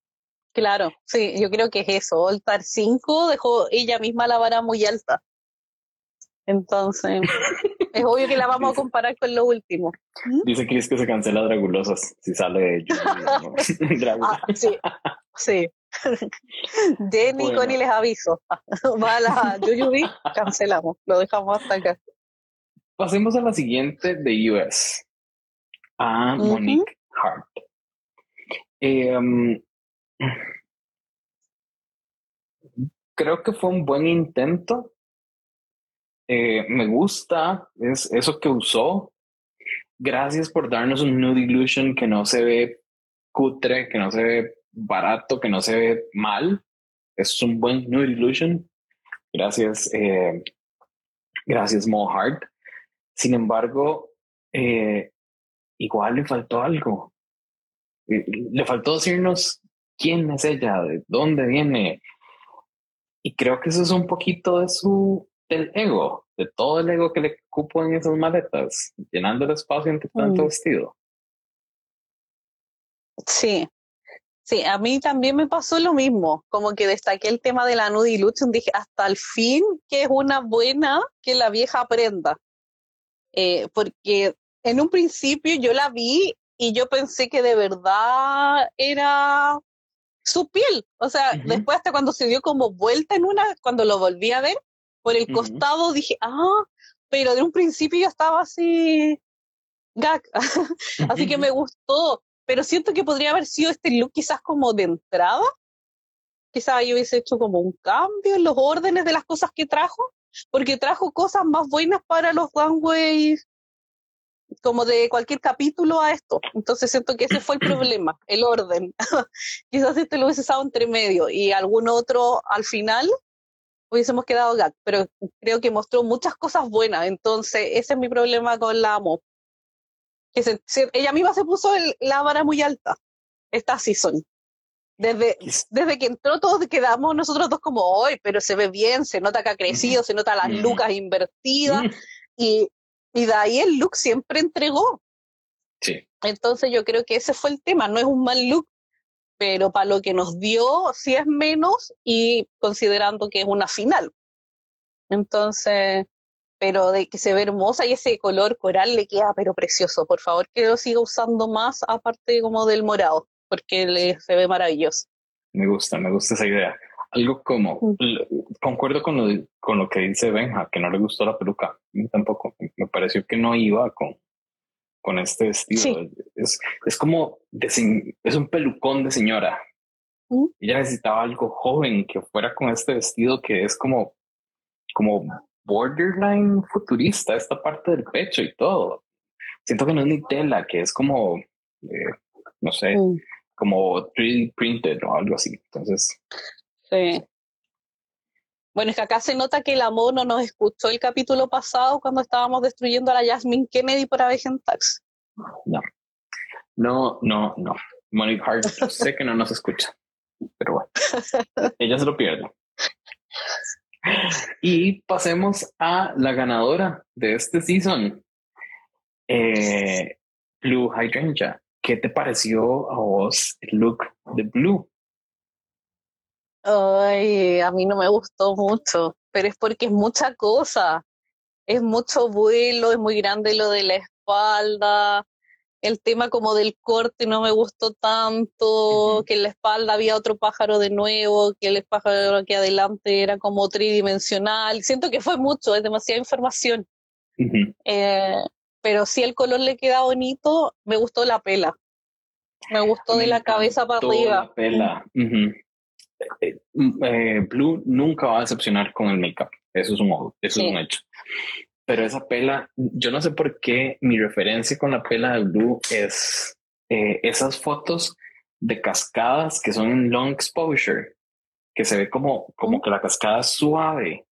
Claro, sí, yo creo que es eso. All Star 5 dejó ella misma la vara muy alta. Entonces, es obvio que la vamos a comparar con lo último. ¿Mm? Dice Chris que se cancela Dragulosas si sale ah, sí, sí. Jenny bueno. Connie les aviso. Va a la Yuyubi, cancelamos. Lo dejamos hasta acá. Pasemos a la siguiente de US. A Monique Hart. Eh, creo que fue un buen intento eh, me gusta es eso que usó. Gracias por darnos un Nude Illusion que no se ve cutre, que no se ve barato, que no se ve mal. Es un buen Nude Illusion. Gracias, eh, gracias Mo Hart. Sin embargo, eh, igual le faltó algo. Le faltó decirnos quién es ella, de dónde viene. Y creo que eso es un poquito de su del ego, de todo el ego que le cupo en esas maletas, llenando el espacio entre tanto mm. vestido. Sí, sí, a mí también me pasó lo mismo, como que destaqué el tema de la nudilution, dije hasta el fin que es una buena que la vieja aprenda, eh, porque en un principio yo la vi y yo pensé que de verdad era su piel, o sea, después hasta cuando se dio como vuelta en una, cuando lo volví a ver, por el costado dije, ah, pero de un principio yo estaba así, gag, así que me gustó, pero siento que podría haber sido este look quizás como de entrada, quizás yo hubiese hecho como un cambio en los órdenes de las cosas que trajo, porque trajo cosas más buenas para los runways como de cualquier capítulo a esto. Entonces siento que ese fue el problema, el orden. Quizás este lo hubiese usado entre medio y algún otro al final hubiésemos quedado gag, pero creo que mostró muchas cosas buenas, entonces ese es mi problema con la amo. Que ella misma se puso la vara muy alta, esta season. Desde, desde que entró todos quedamos nosotros dos como hoy, pero se ve bien, se nota que ha crecido, se nota las lucas invertidas y, y de ahí el look siempre entregó. Sí. Entonces yo creo que ese fue el tema, no es un mal look, pero para lo que nos dio sí es menos y considerando que es una final. Entonces, pero de que se ve hermosa y ese color coral le queda pero precioso. Por favor, que lo siga usando más aparte como del morado, porque le, se ve maravilloso. Me gusta, me gusta esa idea. Algo como, mm. concuerdo con lo, con lo que dice Benja, que no le gustó la peluca. A mí tampoco, me pareció que no iba con, con este vestido. Es, es como, es un pelucón de señora. ¿Mm? Ella necesitaba algo joven que fuera con este vestido que es como, como borderline futurista, esta parte del pecho y todo. Siento que no es ni tela, que es como, eh, no sé, mm. como 3D printed o algo así. Entonces. Sí. Bueno, es que acá se nota que el amor no nos escuchó el capítulo pasado cuando estábamos destruyendo a la Jasmine Kennedy por Tax. No. No, no, no. Monique Hart, sé que no nos escucha, pero bueno, ella se lo pierde. Y pasemos a la ganadora de este season, eh, Blue Hydrangea. ¿Qué te pareció a vos el look de Blue? Ay, a mí no me gustó mucho, pero es porque es mucha cosa. Es mucho vuelo, es muy grande lo de la espalda. El tema como del corte no me gustó tanto, que en la espalda había otro pájaro de nuevo, que el pájaro aquí adelante era como tridimensional. Siento que fue mucho, es demasiada información. Eh, pero si el color le queda bonito, me gustó la pela. Me gustó de la cabeza para arriba. La pela. Eh, eh, Blue nunca va a decepcionar con el make-up. Eso es un, eso es un hecho. Pero esa pela, yo no sé por qué mi referencia con la pela de Blue es eh, esas fotos de cascadas que son en long exposure, que se ve como, como que la cascada es suave.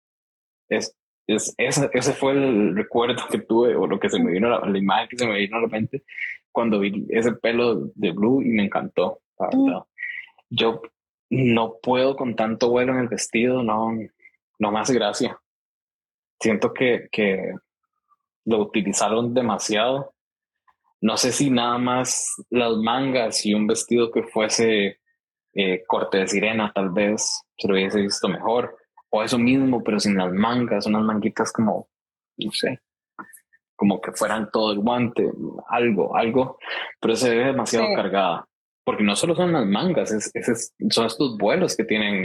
Es, es, ese, ese fue el recuerdo que tuve o lo que se me vino, la, la imagen que se me vino a la mente cuando vi ese pelo de Blue y me encantó, la verdad. Yo no puedo con tanto vuelo en el vestido, no, no me hace gracia. Siento que, que lo utilizaron demasiado. No sé si nada más las mangas y un vestido que fuese eh, corte de sirena, tal vez se lo hubiese visto mejor. O eso mismo, pero sin las mangas, unas manguitas como, no sé, como que fueran todo el guante, algo, algo, pero se ve demasiado cargada porque no solo son las mangas, es, son estos vuelos que tienen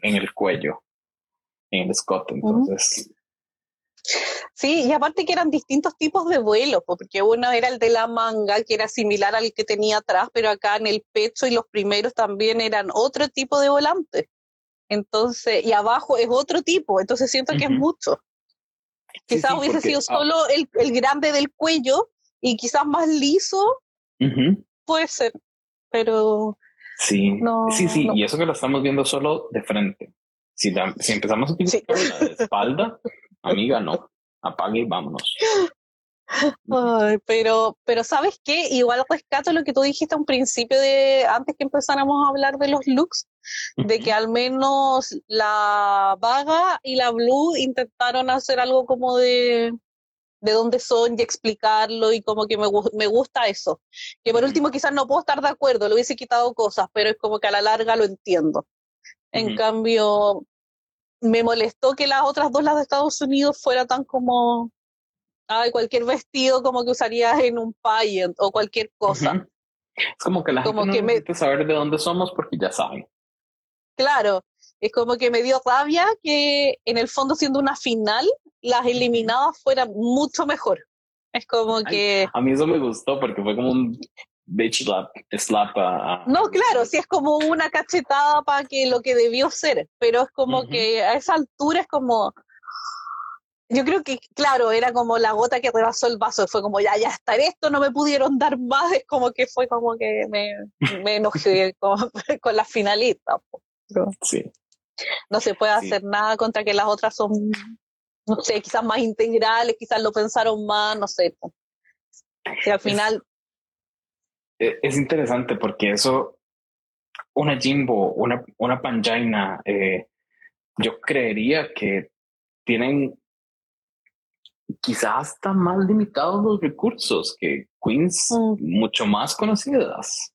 en, el cuello, en el escote. Entonces. Sí, y aparte que eran distintos tipos de vuelos, porque uno era el de la manga, que era similar al que tenía atrás, pero acá en el pecho y los primeros también eran otro tipo de volante. Entonces, y abajo es otro tipo, entonces siento que es mucho. Quizás hubiese sido ah solo el, el, grande del cuello y quizás más liso, puede ser pero... Sí, sí, sí, y eso que lo estamos viendo solo de frente. Si, si empezamos a utilizar la espalda, amiga, no, apague y vámonos. pero, pero sabes qué, igual rescato lo que tú dijiste a un principio de, antes que empezáramos a hablar de los looks, de que al menos la vaga y la blue intentaron hacer algo como de, de dónde son y explicarlo y como que me, me gusta eso. Que por último quizás no puedo estar de acuerdo, le hubiese quitado cosas, pero es como que a la larga lo entiendo. En cambio, me molestó que las otras dos, las de Estados Unidos, fuera tan como, ay, cualquier vestido como que usarías en un pageant o cualquier cosa. Es como que la gente no que necesita saber de dónde somos porque ya saben. Claro, es como que me dio rabia que en el fondo siendo una final, las eliminadas fueran mucho mejor. Es como que... A mí eso me gustó porque fue como un bitch slap, a... No, claro, sí es como una cachetada para que lo que debió ser, pero es como que a esa altura es como... Yo creo que, claro, era como la gota que rebasó el vaso, fue como, ya, ya está esto, no me pudieron dar más, es como que fue como que me, me enojé con, con la finalista. Sí. No se puede hacer nada contra que las otras son no sé, quizás más integrales, quizás lo pensaron más, no sé. Y al final... E, es, interesante porque eso, una Jimbo, una, una Panjaina, eh, yo creería que tienen quizás hasta más limitados los recursos que Queens mm. mucho más conocidas.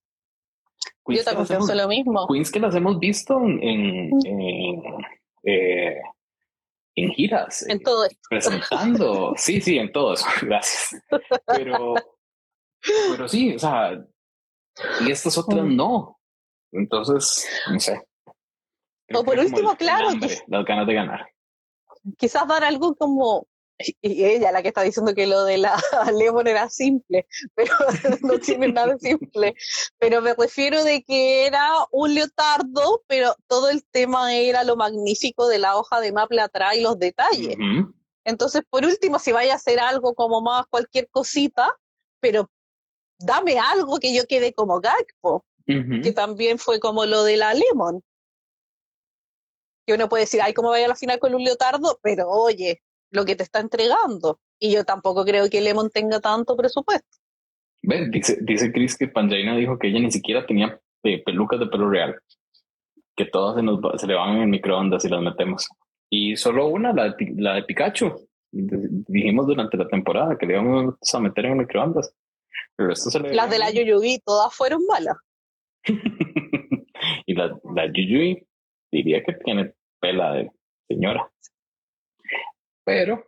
yo también pienso lo mismo. Queens que las hemos visto en, en, mm. eh, en giras. En todo Presentando. sí, sí, en todo eso. Gracias. Pero, pero sí, o sea, y estas otras no. Entonces, no sé. o por último, claro. las ganas de ganar. Quizás dar algo como y ella la que está diciendo que lo de la Lemon era simple, pero no tiene nada simple. Pero me refiero de que era un leotardo, pero todo el tema era lo magnífico de la hoja de maple atrás y los detalles. Entonces, por último, si vaya a hacer algo como más cualquier cosita, pero dame algo que yo quede como gagpo, que también fue como lo de la Lemon. que uno puede decir, ay, ¿cómo vaya a la final con un leotardo? Pero oye, lo que te está entregando. Y yo tampoco creo que Lemon tenga tanto presupuesto. Dice, dice Chris que Panjaina dijo que ella ni siquiera tenía eh, pelucas de pelo real, que todas se, nos, se le van en el microondas y las metemos. Y solo una, la de, la de Pikachu. Dijimos durante la temporada que le íbamos a meter en el microondas. Pero esto se le Las de la Yuyubi todas fueron malas. y la, la Yuyubi diría que tiene pela de señora. Pero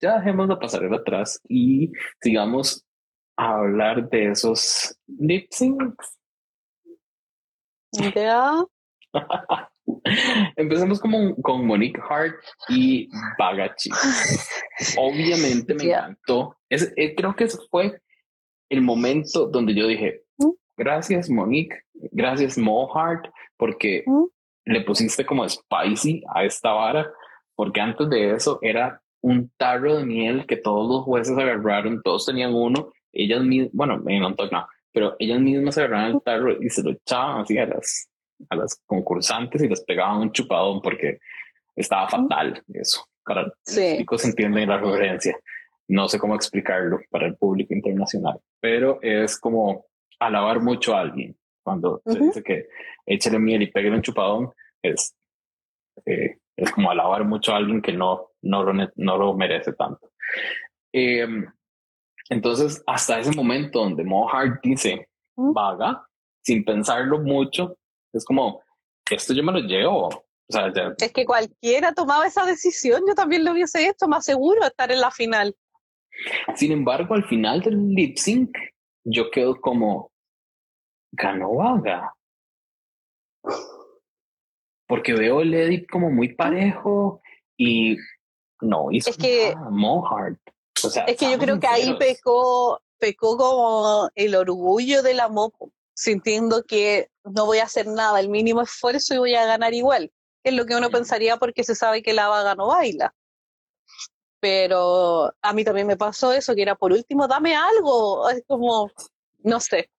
ya dejemos de pasar atrás y sigamos a hablar de esos lip syncs. Ya. Empecemos como con Monique Hart y Bagachi. Obviamente me encantó. Es, eh, creo que ese fue el momento donde yo dije, ¿Mm? gracias Monique, gracias Mo Hart, porque ¿Mm? le pusiste como spicy a esta vara, porque antes de eso era un tarro de miel que todos los jueces agarraron, todos tenían uno, ellas mismas, bueno, en no, pero ellas mismas agarraron el tarro y se lo echaban así a las, a las concursantes y les pegaban un chupadón porque estaba fatal eso. Para sí. los chicos entienden la referencia. No sé cómo explicarlo para el público internacional, pero es como alabar mucho a alguien. Cuando se dice que échale miel y pegue un chupadón, es, eh, es como alabar mucho a alguien que no, no, lo, no lo merece tanto. Eh, entonces, hasta ese momento donde Mohart dice vaga, sin pensarlo mucho, es como, esto yo me lo llevo. O sea, Es que cualquiera tomaba esa decisión, yo también lo hubiese hecho, más seguro estar en la final. Sin embargo, al final del lip sync, yo quedo como, ganó vaga. Porque veo el edit como muy parejo y no hizo es que, Mohart es que yo creo que ahí pecó, pecó como el orgullo del amor, sintiendo que no voy a hacer nada, el mínimo esfuerzo y voy a ganar igual. Es lo que uno pensaría porque se sabe que la vaga no baila. Pero a mí también me pasó eso, que era por último, dame algo. Es como, no sé.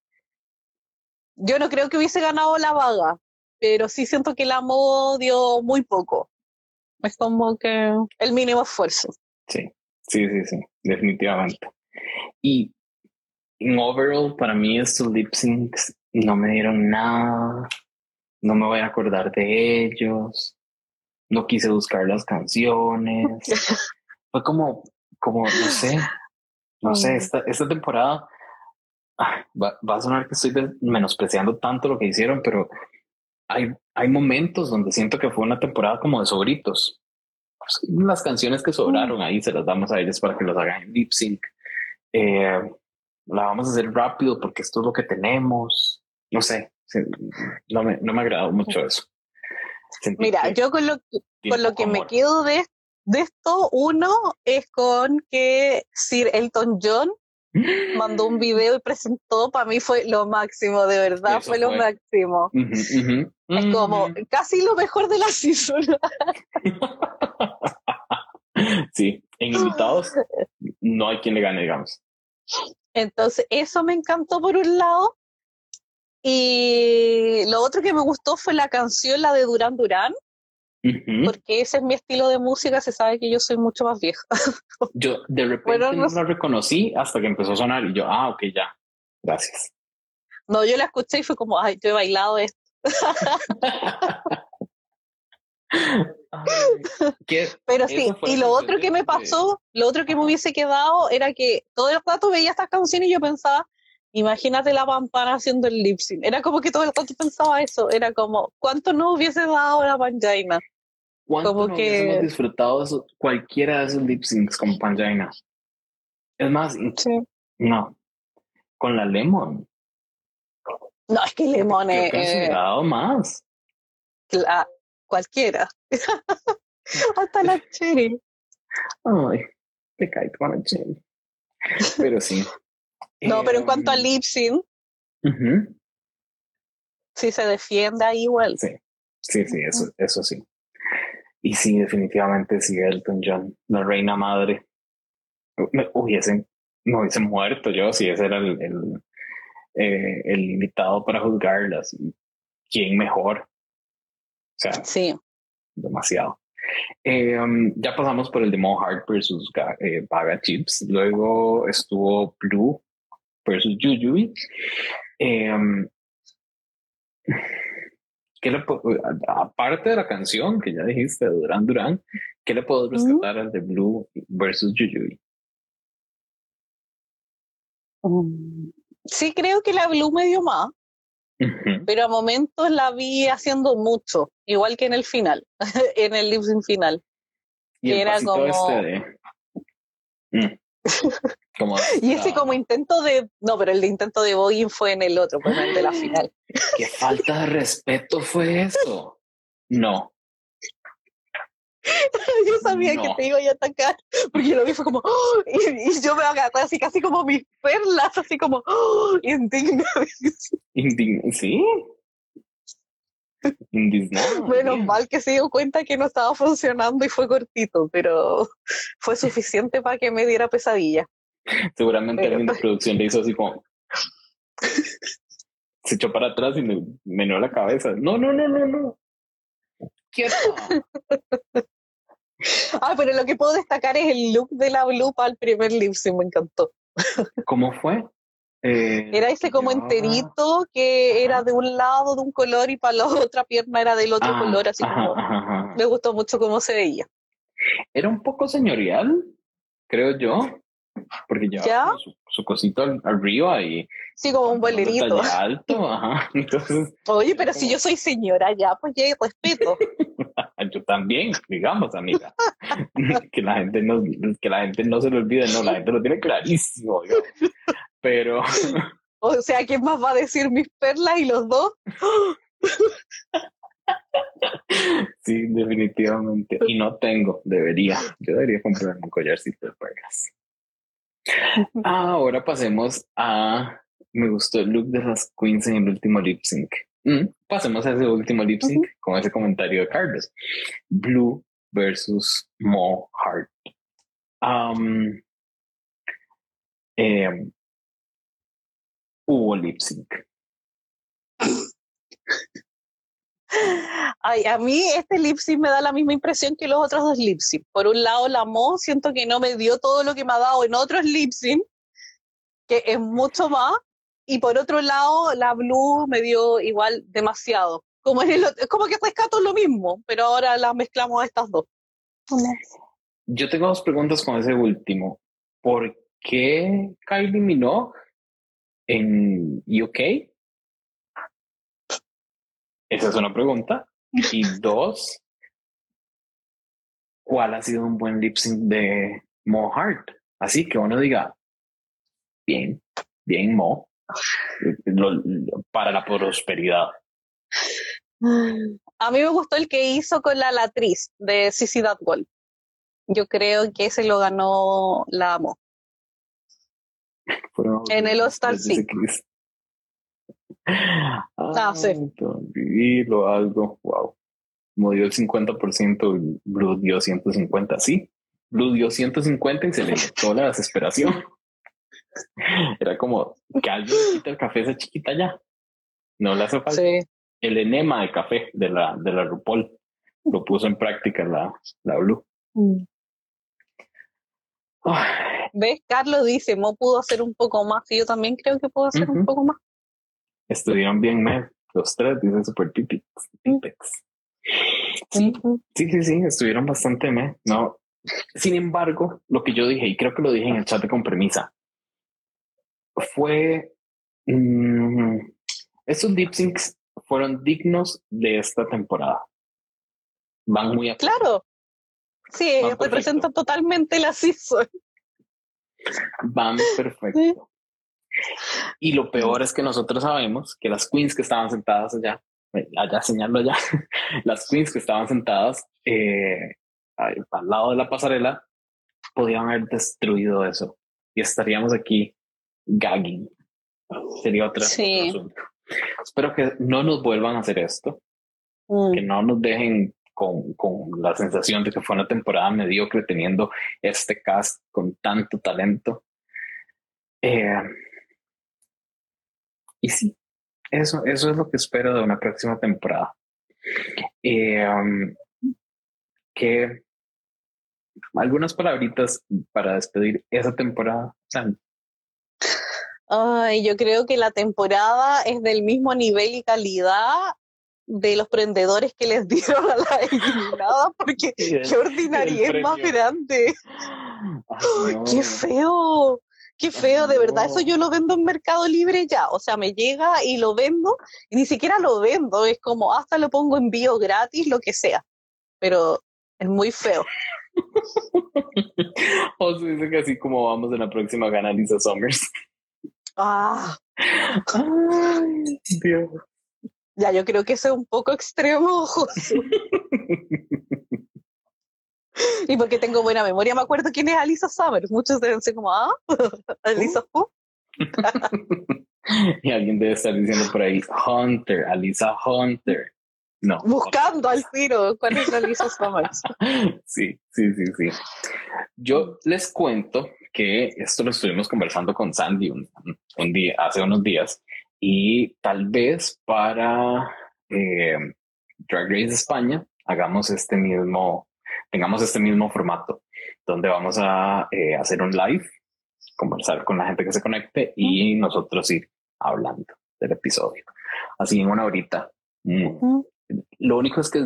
Yo no creo que hubiese ganado la vaga, pero sí siento que el amor dio muy poco. Es como que el mínimo esfuerzo. Sí. Sí, sí, sí, definitivamente. Y en overall, para mí estos lip syncs no me dieron nada, no me voy a acordar de ellos, no quise buscar las canciones. Fue como, como, no sé, no sé, esta, esta temporada va, va, a sonar que estoy menospreciando tanto lo que hicieron, pero hay, hay momentos donde siento que fue una temporada como de sobritos las canciones que sobraron ahí se las damos a ellos para que los hagan en lip sync. Eh, la vamos a hacer rápido porque esto es lo que tenemos. No sé, no me, no me ha agradado mucho eso. Mira, yo con lo que, con lo que me quedo de, de esto, uno es con que Sir Elton John mandó un video y presentó, para mí fue lo máximo, de verdad, fue, lo máximo. Es como casi lo mejor de la season. sí, en invitados no hay quien le gane, digamos. Entonces, eso me encantó por un lado. Y lo otro que me gustó fue la canción, la de Durán Durán, porque ese es mi estilo de música, se sabe que yo soy mucho más vieja. yo de repente no, lo reconocí hasta que empezó a sonar y yo, ah, ok, ya, gracias. No, yo la escuché y fue como, ay, yo he bailado esto. Pero sí, y lo otro que me pasó, lo otro que me hubiese quedado era que todo el rato veía estas canciones y yo pensaba, imagínate la pampana haciendo el lip sync. Era como que todo el rato pensaba eso, era como, ¿cuánto no hubiese dado la panjaina? ¿Cuánto como no que... hubiésemos disfrutado eso, cualquiera de esos lip syncs con panjaina? Es más, no, con la Lemon. No, es que Lemon es... Eh, más. La, cualquiera. Hasta la Cherry. Ay, te cae con la Cherry. Pero sí. no, pero en cuanto a em, lip sync, sí se defiende ahí igual. Sí, sí, sí, eso, eso sí. Y sí, definitivamente sí, Elton John, la reina madre. Me hubiese, me hubiese muerto yo si ese era el, el, eh, el invitado para juzgarlas. ¿Quién mejor? O sea, sí. demasiado. Eh, um, ya pasamos por el de Mo Heart versus eh, Baga Chips. Luego estuvo Blue versus Yuyui. Eh, um, ¿qué le aparte de la canción que ya dijiste de Duran Duran, ¿qué le puedo rescatar al de Blue versus Yuyui? Um, sí, creo que la Blue me dio más pero a momentos la vi haciendo mucho, igual que en el final, en el lip final. Y era como... Este mm. y ese como intento de... No, pero el de intento de voguing fue en el otro, pues el de la final. ¿Qué falta de respeto fue eso? No. yo sabía que te iba a atacar, porque yo lo vi fue como, ¡oh! y, yo me agarré así casi como mis perlas, así como, ¡oh! indigna. Indigna, sí. Indignado. Menos mal que se dio cuenta que no estaba funcionando y fue cortito, pero fue suficiente para que me diera pesadilla. Seguramente alguien de producción le hizo así como. se echó para atrás y me menó la cabeza. No, no, no, no, no. Quieto. Ah, pero lo que puedo destacar es el look de la Blue para el primer lip me encantó. ¿Cómo fue? Eh, era ese como enterito que era de un lado de un color y para la otra pierna era del otro ah, color, así como me gustó mucho cómo se veía. Era un poco señorial, creo yo, porque llevaba su, su, cosito arriba y Sí, como un bolerito. alto, ajá. Oye, pero si yo soy señora ya, pues ya respeto. yo también, digamos, amiga. que la gente no, que la gente no se lo olvide, no, la gente lo tiene clarísimo, Pero. o sea, ¿quién más va a decir mis perlas y los dos? sí, definitivamente. Y no tengo, debería. Yo debería comprarme un collarcito de perlas. Ahora pasemos a me gustó el look de las queens en el último lip sync. Mm, pasemos a ese último lip sync con ese comentario de Carlos. Blue versus Mo Heart. Um, eh, hubo lip sync. Ay, a mí este lip sync me da la misma impresión que los otros dos lip sync. Por un lado, la Mo siento que no me dio todo lo que me ha dado en otros lip sync, que es mucho más, y por otro lado, la Blue me dio igual demasiado. Como, en el, como que rescato lo mismo, pero ahora las mezclamos a estas dos. Yo tengo dos preguntas con ese último. ¿Por qué Kylie Minogue en UK? Esa es una pregunta. Y dos, ¿cuál ha sido un buen lip sync de Mo Hart? Así que uno diga, bien, bien Mo para la prosperidad. A mí me gustó el que hizo con la latriz de Sissy Wall. Yo creo que ese lo ganó la amo. en el Hostal sí. Ah, sí. Vivilo, algo, wow. Como dio el 50%, Blue dio 150, sí. Blue dio 150 y se le quitó la desesperación. Era como que alguien quita el café esa chiquita ya. No le hace falta. El enema de café de la, de la RuPaul lo puso en práctica la, la Blue. Mm. ¿Ves? Carlos dice, Mo pudo hacer un poco más y yo también creo que puedo hacer un poco más. Estuvieron bien, me los tres, dice Super Pipex. Sí, sí, sí, sí, estuvieron bastante me. No. Sin embargo, lo que yo dije, y creo que lo dije en el chat de con premisa, fue... Mm, esos lip syncs fueron dignos de esta temporada. Van muy a Claro. Sí, representan totalmente la season. Van perfecto. Y lo peor es que nosotros sabemos que las queens que estaban sentadas allá, eh, allá señalo allá, las queens que estaban sentadas eh, al lado de la pasarela podían haber destruido eso y estaríamos aquí gagging. Sería otra sí. Espero que no nos vuelvan a hacer esto. Mm. Que no nos dejen con, con, la sensación de que fue una temporada mediocre teniendo este cast con tanto talento. Eh, y sí, eso, eso es lo que espero de una próxima temporada. Eh, um, que algunas palabritas para despedir esa temporada. Ay, yo creo que la temporada es del mismo nivel y calidad de los prendedores que les dieron a la eliminada, porque qué ordinaria es más grande. ¡Qué feo! Qué feo, de verdad, eso yo lo vendo en Mercado Libre ya, o sea, me llega y lo vendo, y ni siquiera lo vendo, es como hasta lo pongo en envío gratis, lo que sea, pero es muy feo. o se dice que así como vamos en la próxima gana Lisa Summers. Ah. Dios. Ya, yo creo que eso es un poco extremo, José. y porque tengo buena memoria, me acuerdo quién es Alisa Summers. Muchos deben ser como, ah, Alisa uh. y alguien debe estar diciendo por ahí, Hunter, Alisa Hunter. No. Buscando al tiro cuál es Alisa Summers. sí, sí, sí, sí. Yo les cuento que esto lo estuvimos conversando con Sandy un, un día, hace unos días y tal vez para eh, Drag Race España hagamos este mismo, tengamos este mismo formato, donde vamos a eh, hacer un live, conversar con la gente que se conecte y nosotros ir hablando del episodio. Así en una horita. Mm. Lo único es que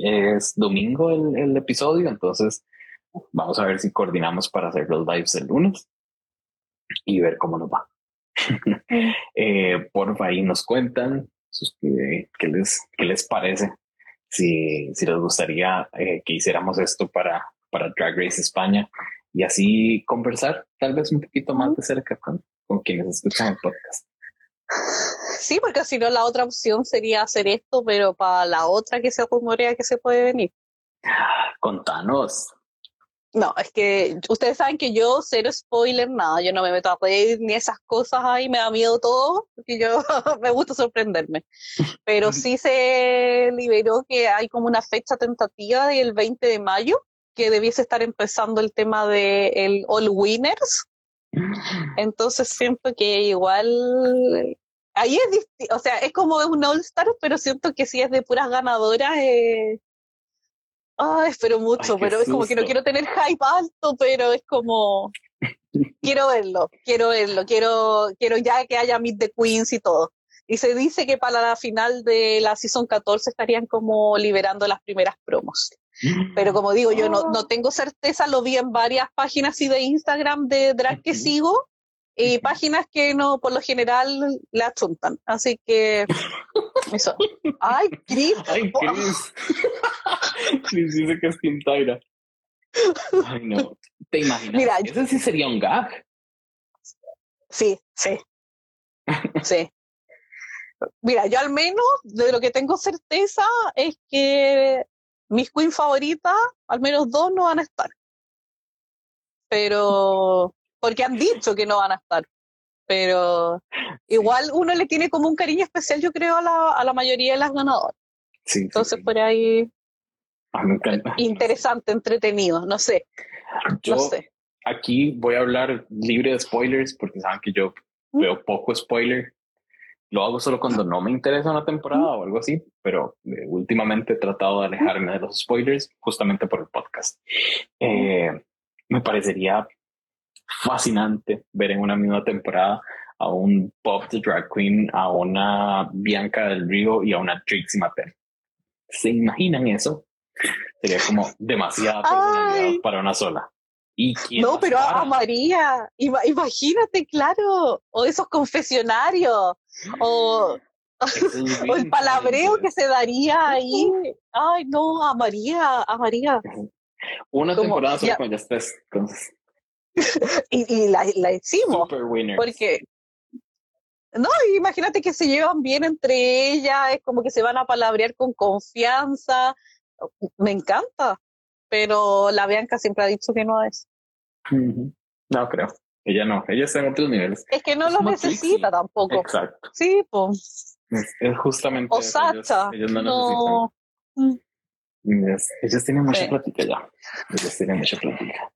es domingo el, el, episodio, entonces vamos a ver si coordinamos para hacer los lives el lunes y ver cómo nos va. eh, por ahí nos cuentan qué les, qué les parece, si, si les gustaría eh, que hiciéramos esto para, para Drag Race España y así conversar tal vez un poquito más de cerca con, con quienes escuchan el podcast. Sí, porque si no la otra opción sería hacer esto, pero para la otra que se rumorea que se puede venir. Contanos. No, es que ustedes saben que yo cero spoiler, nada, yo no me meto a reír ni esas cosas ahí, me da miedo todo, porque yo me gusta sorprenderme. Pero sí se liberó que hay como una fecha tentativa del 20 de mayo, que debiese estar empezando el tema de el All Winners. Entonces siento que igual ahí es o sea, es como un All Star, pero siento que si es de puras ganadoras, eh, Ay, espero mucho, pero es como que no quiero tener hype alto, pero es como quiero verlo, quiero verlo, quiero, quiero ya que haya Meet the Queens y todo. Y se dice que para la final de la Season 14 estarían como liberando las primeras promos. Pero como digo, yo no, no tengo certeza, lo vi en varias páginas y de Instagram de drag que sigo, y páginas que no, por lo general, la achuntan. Así que, eso. ¡Ay, Chris! ¡Ay, Chris! Chris dice que es Tintaira. Ay, no. ¿Te imaginas? Mira, Ese sí sería un gag. Sí, sí. Sí. Mira, yo al menos de lo que tengo certeza es que mis queens favoritas, al menos dos, no van a estar. Pero porque han dicho que no van a estar. Pero igual uno le tiene como un cariño especial, yo creo, a la, a la mayoría de las ganadoras. Sí, Entonces, por ahí. Ah, interesante, entretenido, no sé. Yo aquí voy a hablar libre de spoilers porque saben que yo ¿Mm? veo poco spoiler. Lo hago solo cuando no me interesa una temporada ¿Mm? o algo así, pero eh, últimamente he tratado de alejarme de los spoilers justamente por el podcast. ¿Mm? Eh, me parecería fascinante ver en una misma temporada a un pop de drag queen, a una Bianca del Río y a una Trixie Mattel. ¿Se imaginan eso? Sería como demasiada personalidad para una sola. ¿Y no, pero a María, imagínate, claro, o esos confesionarios, o, el palabreo que se daría ahí. Ay, no, a María, a María. Una temporada solo con ya entonces. y, la, hicimos. Porque, no, imagínate que se llevan bien entre ellas, es como que se van a palabrear con confianza. Me encanta, pero la Bianca siempre ha dicho que no es. No creo. Ella no, ella está en otros niveles. Es que no lo necesita tampoco. Exacto. Sí, pues. Es, justamente. O Sacha. Ellos, no, no. necesitan. Ellos, tienen mucha plática ya. Ellos tienen mucha plática.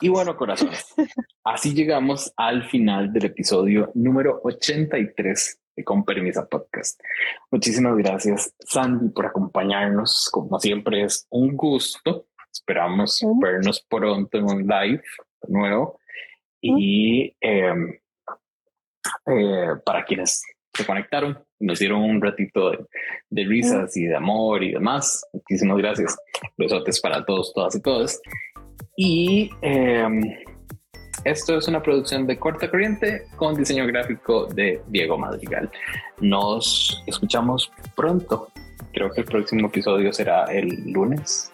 Y bueno, corazones, así llegamos al final del episodio número 83 Con Permisa Podcast. Muchísimas gracias, Sandy, por acompañarnos. Como siempre, es un gusto. Esperamos vernos pronto en un live nuevo. Y em, eh, para quienes se conectaron, nos dieron un ratito de, risas y de amor y demás. Muchísimas gracias. Besotes para todos, todas y todos. Y em, esto es una producción de corta corriente con diseño gráfico de Diego Madrigal. Nos escuchamos pronto. Creo que el próximo episodio será el lunes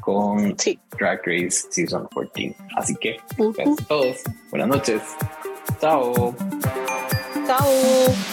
con Drag Race Season 14. Así que, gracias a todos. Buenas noches. Chao. Chao.